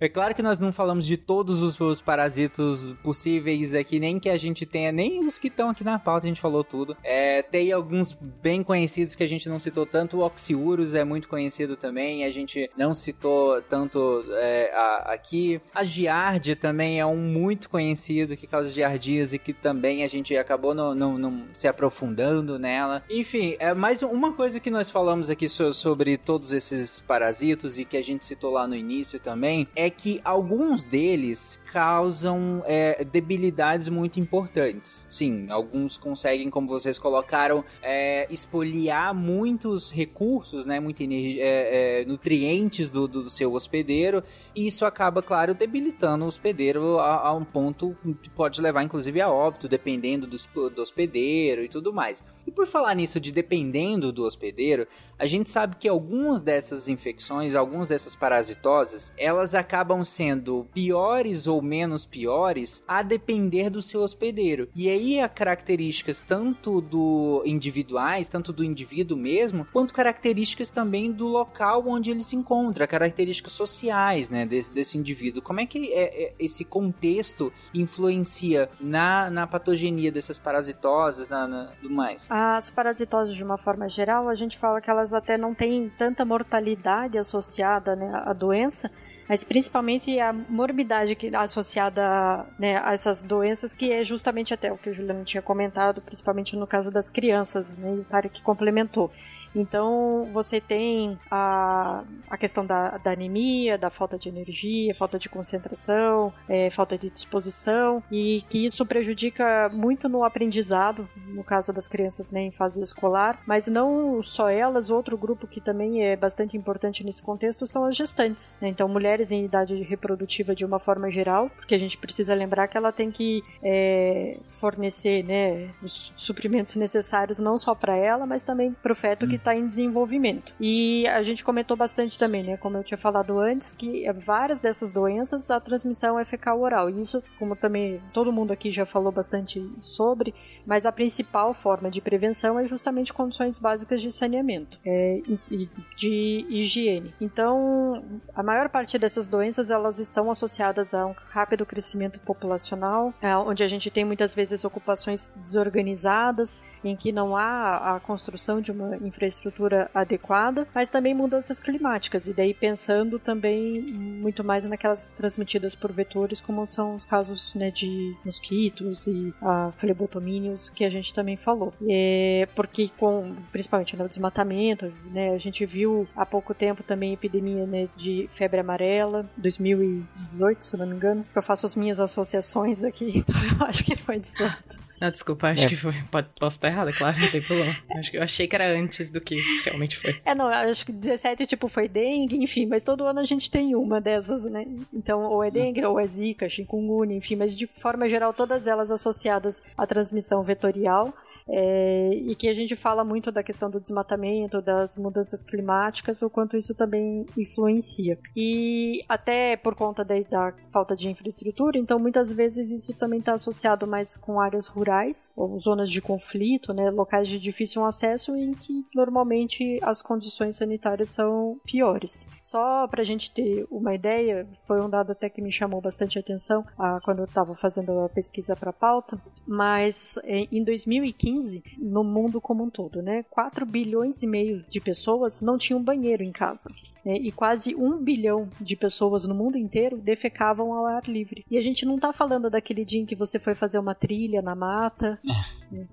é claro que nós não falamos de todos os, os parasitos possíveis aqui, nem que a gente tenha, nem os que estão aqui na pauta, a gente falou tudo. É, tem alguns bem conhecidos que a gente não citou tanto, o Oxiurus é muito conhecido também, a gente não citou tanto é, a, aqui. A Giardia também é um muito conhecido que causa giardíase, que também a gente acabou não se aprofundando, nela. Enfim, Enfim, é mais uma coisa que nós falamos aqui so- sobre todos esses parasitos e que a gente citou lá no início também é que alguns deles causam é, debilidades muito importantes. Sim, alguns conseguem, como vocês colocaram, é, espoliar muitos recursos, né, energia, é, é, nutrientes do, do seu hospedeiro e isso acaba, claro, debilitando o hospedeiro a, a um ponto que pode levar, inclusive, a óbito, dependendo do, do hospedeiro e tudo mais. E por falar nisso de dependendo do hospedeiro, a gente sabe que algumas dessas infecções, algumas dessas parasitoses, elas acabam sendo piores ou menos piores a depender do seu hospedeiro. E aí há características tanto do individuais, tanto do indivíduo mesmo, quanto características também do local onde ele se encontra, características sociais, né, desse, desse indivíduo. Como é que é- é- esse contexto influencia na, na patogenia dessas parasitoses, na, na, do mais? As parasitoses, de uma forma geral, a gente fala que elas até não têm tanta mortalidade associada né, à doença, mas principalmente a morbidade que associada né, a essas doenças, que é justamente até o que o Juliano tinha comentado, principalmente no caso das crianças, né, e o Tarek que complementou. Então, você tem a, a questão da, da anemia, da falta de energia, falta de concentração, é, falta de disposição, e que isso prejudica muito no aprendizado, no caso das crianças né, em fase escolar, mas não só elas, outro grupo que também é bastante importante nesse contexto são as gestantes. né? Então, mulheres em idade reprodutiva de uma forma geral, porque a gente precisa lembrar que ela tem que é, fornecer né, os suprimentos necessários não só para ela, mas também para o feto que está em desenvolvimento. E a gente comentou bastante também, né, como eu tinha falado antes, que várias dessas doenças a transmissão é fecal oral. E isso, como também todo mundo aqui já falou bastante sobre, mas a principal forma de prevenção é justamente condições básicas de saneamento é, e e de higiene. Então, a maior parte dessas doenças elas estão associadas a um rápido crescimento populacional, é, onde a gente tem muitas vezes ocupações desorganizadas, em que não há a construção de uma infraestrutura adequada, mas também mudanças climáticas, e daí pensando também muito mais naquelas transmitidas por vetores, como são os casos né, de mosquitos e a flebotomínios que a gente também falou. É, porque com, principalmente no desmatamento, né, a gente viu há pouco tempo também epidemia né, de febre amarela, 2018, se não me engano, eu faço as minhas associações aqui, então eu acho que foi 18. Não, desculpa, acho É. que foi. Pode, posso estar errada, claro, não tem problema. Acho que eu achei que era antes do que realmente foi. É, não, acho que 17, tipo, foi dengue, enfim, mas todo ano a gente tem uma dessas, né? Então, ou é dengue, ou é zika, chikungunya, enfim, mas de forma geral, todas elas associadas à transmissão vetorial. É, e que a gente fala muito da questão do desmatamento, das mudanças climáticas, o quanto isso também influencia. E até por conta da, da falta de infraestrutura, então muitas vezes isso também está associado mais com áreas rurais, ou zonas de conflito, né, locais de difícil acesso em que normalmente as condições sanitárias são piores. Só para a gente ter uma ideia, foi um dado até que me chamou bastante atenção ah, quando eu estava fazendo a pesquisa para a pauta, mas eh, em 2015, no mundo como um todo, né, 4 bilhões e meio de pessoas não tinham banheiro em casa. né, E quase um bilhão de pessoas no mundo inteiro defecavam ao ar livre. E a gente não tá falando daquele dia em que você foi fazer uma trilha na mata, né,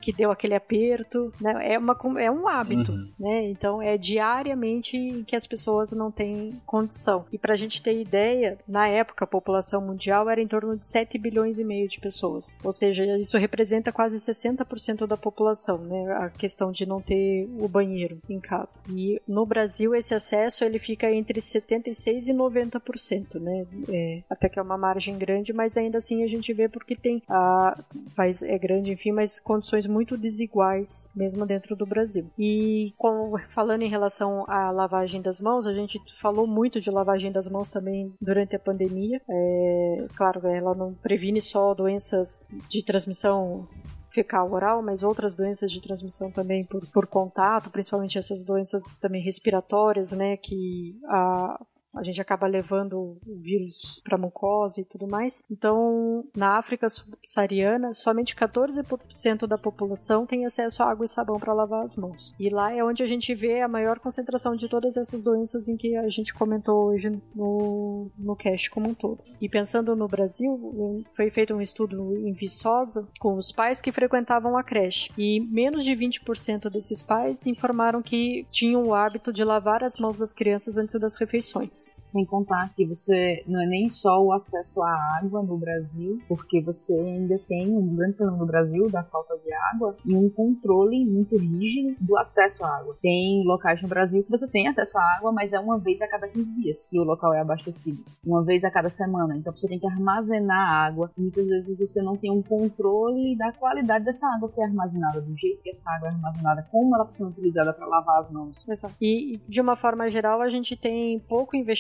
que deu aquele aperto, né? É, uma, é um hábito, Uhum. né? Então é diariamente que as pessoas não têm condição. E pra gente ter ideia, na época a população mundial era em torno de 7 bilhões e meio de pessoas. Ou seja, isso representa quase 60% da população, né? A questão de não ter o banheiro em casa. E no Brasil esse acesso ele fica entre 76 e 90%, né? É, até que é uma margem grande, mas ainda assim a gente vê porque tem a país é grande, enfim, mas condições muito desiguais mesmo dentro do Brasil. E com, falando em relação à lavagem das mãos, a gente falou muito de lavagem das mãos também durante a pandemia. É, claro, ela não previne só doenças de transmissão fecal oral, mas outras doenças de transmissão também por, por contato, principalmente essas doenças também respiratórias, né, que a a gente acaba levando o vírus para mucosa e tudo mais. Então, na África subsaariana, somente 14% da população tem acesso a água e sabão para lavar as mãos. E lá é onde a gente vê a maior concentração de todas essas doenças em que a gente comentou hoje no, no cast como um todo. E pensando no Brasil, foi feito um estudo em Viçosa com os pais que frequentavam a creche. E menos de 20% desses pais informaram que tinham o hábito de lavar as mãos das crianças antes das refeições. Sem contar que você não é nem só o acesso à água no Brasil, porque você ainda tem um grande problema no Brasil da falta de água e um controle muito rígido do acesso à água. Tem locais no Brasil que você tem acesso à água, mas é uma vez a cada 15 dias e o local é abastecido. Uma vez a cada semana. Então você tem que armazenar água. Muitas vezes você não tem um controle da qualidade dessa água que é armazenada, do jeito que essa água é armazenada, como ela está sendo utilizada para lavar as mãos. E de uma forma geral, a gente tem pouco investimento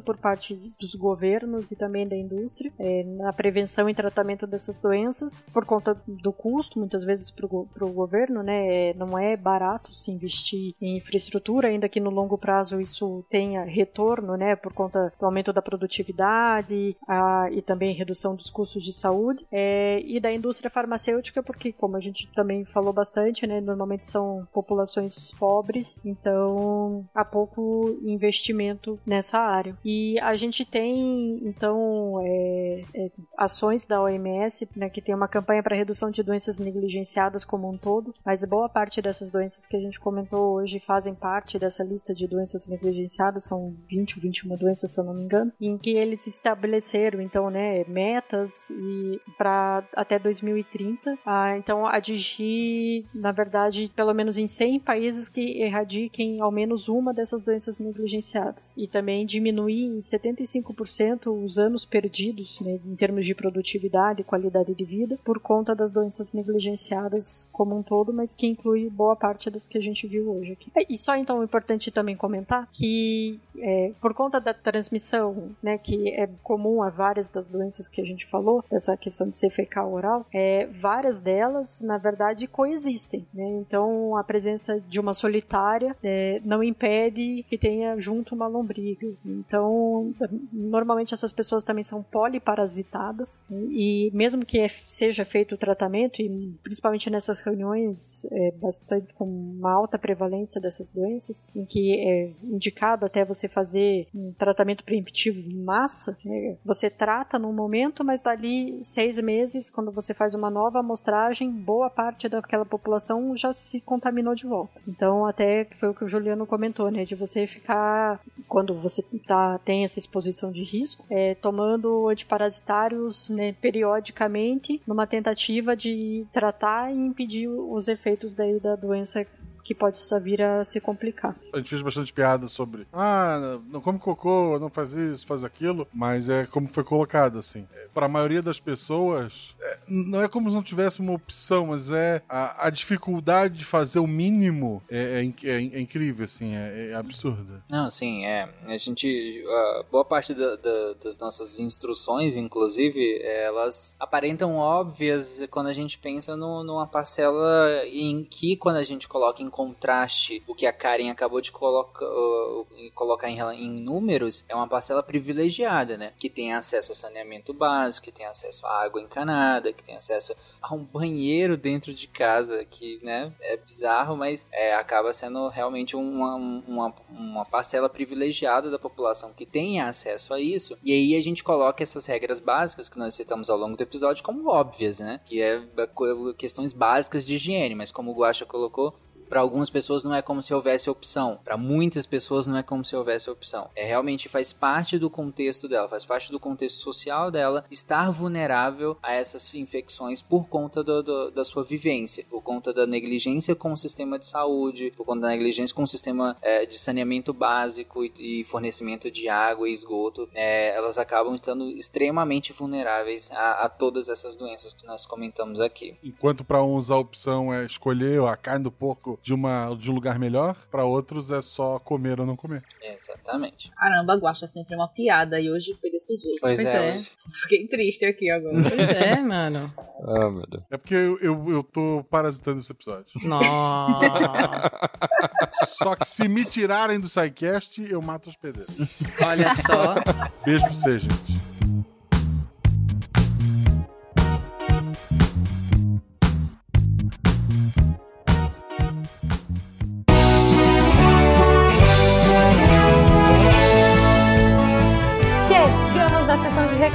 por parte dos governos e também da indústria é, na prevenção e tratamento dessas doenças por conta do custo, muitas vezes para o governo, né? É, não é barato se investir em infraestrutura, ainda que no longo prazo isso tenha retorno, né? Por conta do aumento da produtividade a, e também redução dos custos de saúde. É, e da indústria farmacêutica, porque, como a gente também falou bastante, né? Normalmente são populações pobres, então há pouco investimento nessa E a gente tem, então, é, é, ações da OMS, né, que tem uma campanha para redução de doenças negligenciadas como um todo, mas boa parte dessas doenças que a gente comentou hoje fazem parte dessa lista de doenças negligenciadas, são 20 ou 21 doenças, se eu não me engano, em que eles estabeleceram, então, né, metas e para até 2030, ah, então atingir, na verdade, pelo menos em 100 países que erradiquem ao menos uma dessas doenças negligenciadas. E também diminuir em 75% os anos perdidos, né, em termos de produtividade e qualidade de vida por conta das doenças negligenciadas como um todo, mas que inclui boa parte das que a gente viu hoje aqui. E só então é importante também comentar que é, por conta da transmissão, né, que é comum a várias das doenças que a gente falou, dessa questão de ser fecal oral, é, várias delas, na verdade, coexistem. Né? Então, a presença de uma solitária é, não impede que tenha junto uma lombriga. Então, normalmente essas pessoas também são poliparasitadas né? e mesmo que é, seja feito o tratamento, e principalmente nessas reuniões é, bastante com uma alta prevalência dessas doenças, em que é indicado até você fazer um tratamento preemptivo em massa, né? você trata no momento, mas dali seis meses, quando você faz uma nova amostragem, boa parte daquela população já se contaminou de volta. Então, até foi o que o Juliano comentou, né, de você ficar quando você tá, tem essa exposição de risco, é, tomando antiparasitários né, periodicamente, numa tentativa de tratar e impedir os efeitos daí da doença que pode só vir a se complicar. A gente fez bastante piada sobre, ah, não come cocô, não faz isso, faz aquilo, mas é como foi colocado, assim. É, Para a maioria das pessoas, é, não é como se não tivesse uma opção, mas é a, a dificuldade de fazer o mínimo é, é, é, é incrível, assim, é, absurda. Não, sim, é. A gente, a boa parte da, da, das nossas instruções, inclusive, elas aparentam óbvias quando a gente pensa no, numa parcela em que, quando a gente coloca em contraste o que a Karen acabou de uh, colocar em, em, números, é uma parcela privilegiada, né? Que tem acesso a saneamento básico, que tem acesso a água encanada, que tem acesso a um banheiro dentro de casa, que, né, é bizarro, mas é, acaba sendo realmente uma, uma, uma parcela privilegiada da população que tem acesso a isso. E aí a gente coloca essas regras básicas que nós citamos ao longo do episódio como óbvias, né? Que é questões básicas de higiene, mas como o Guaxa colocou, para algumas pessoas não é como se houvesse opção. Para muitas pessoas não é como se houvesse opção. É realmente faz parte do contexto dela, faz parte do contexto social dela estar vulnerável a essas infecções por conta do, do, da sua vivência, por conta da negligência com o sistema de saúde, por conta da negligência com o sistema é, de saneamento básico e, e, fornecimento de água e esgoto. É, elas acabam estando extremamente vulneráveis a, a todas essas doenças que nós comentamos aqui. Enquanto para uns a opção é escolher a carne do porco do, de, uma, de um lugar melhor, pra outros é só comer ou não comer. Exatamente. Caramba, Guaxa é sempre uma piada e hoje foi desse jeito. Pois, Pois é. é. Fiquei triste aqui agora. Pois é, mano. Ah, meu Deus. É porque eu, eu, eu tô parasitando esse episódio. Nossa. Só que se me tirarem do SciCast, eu mato os pedreiros. Olha só. Beijo pra você, gente.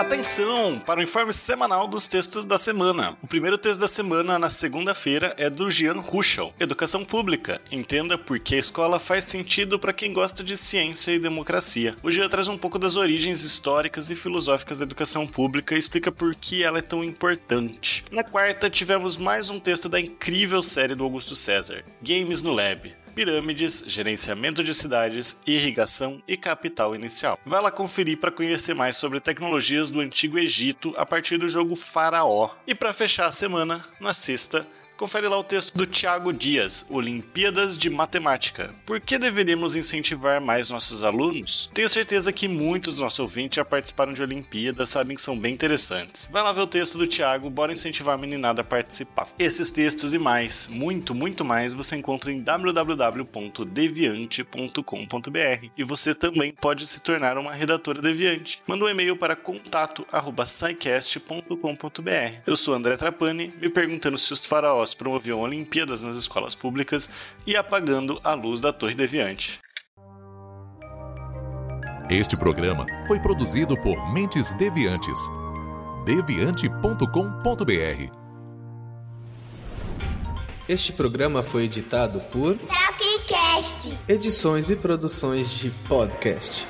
Atenção para o informe semanal dos textos da semana. O primeiro texto da semana, na segunda-feira, é do Gian Ruschel, Educação Pública. Entenda por que a escola faz sentido para quem gosta de ciência e democracia. O Gian traz um pouco das origens históricas e filosóficas da educação pública e explica por que ela é tão importante. Na quarta, tivemos mais um texto da incrível série do Augusto César, Games no Lab pirâmides, gerenciamento de cidades, irrigação e capital inicial. Vai lá conferir para conhecer mais sobre tecnologias do Antigo Egito a partir do jogo Faraó. E para fechar a semana, na sexta, confere lá o texto do Tiago Dias, Olimpíadas de Matemática. Por que deveríamos incentivar mais nossos alunos? Tenho certeza que muitos dos nossos ouvintes já participaram de Olimpíadas, sabem que são bem interessantes. Vai lá ver o texto do Tiago, bora incentivar a meninada a participar. Esses textos e mais, muito, muito mais, você encontra em www.deviante.com.br e você também pode se tornar uma redatora deviante. Manda um e-mail para contato@scicast.com.br. Eu sou André Trapani, me perguntando se os faraós promoviam Olimpíadas nas escolas públicas e apagando a luz da Torre Deviante. Este programa foi produzido por Mentes Deviantes. deviante.com.br. Este programa foi editado por Tapcast. Edições e Produções de Podcast.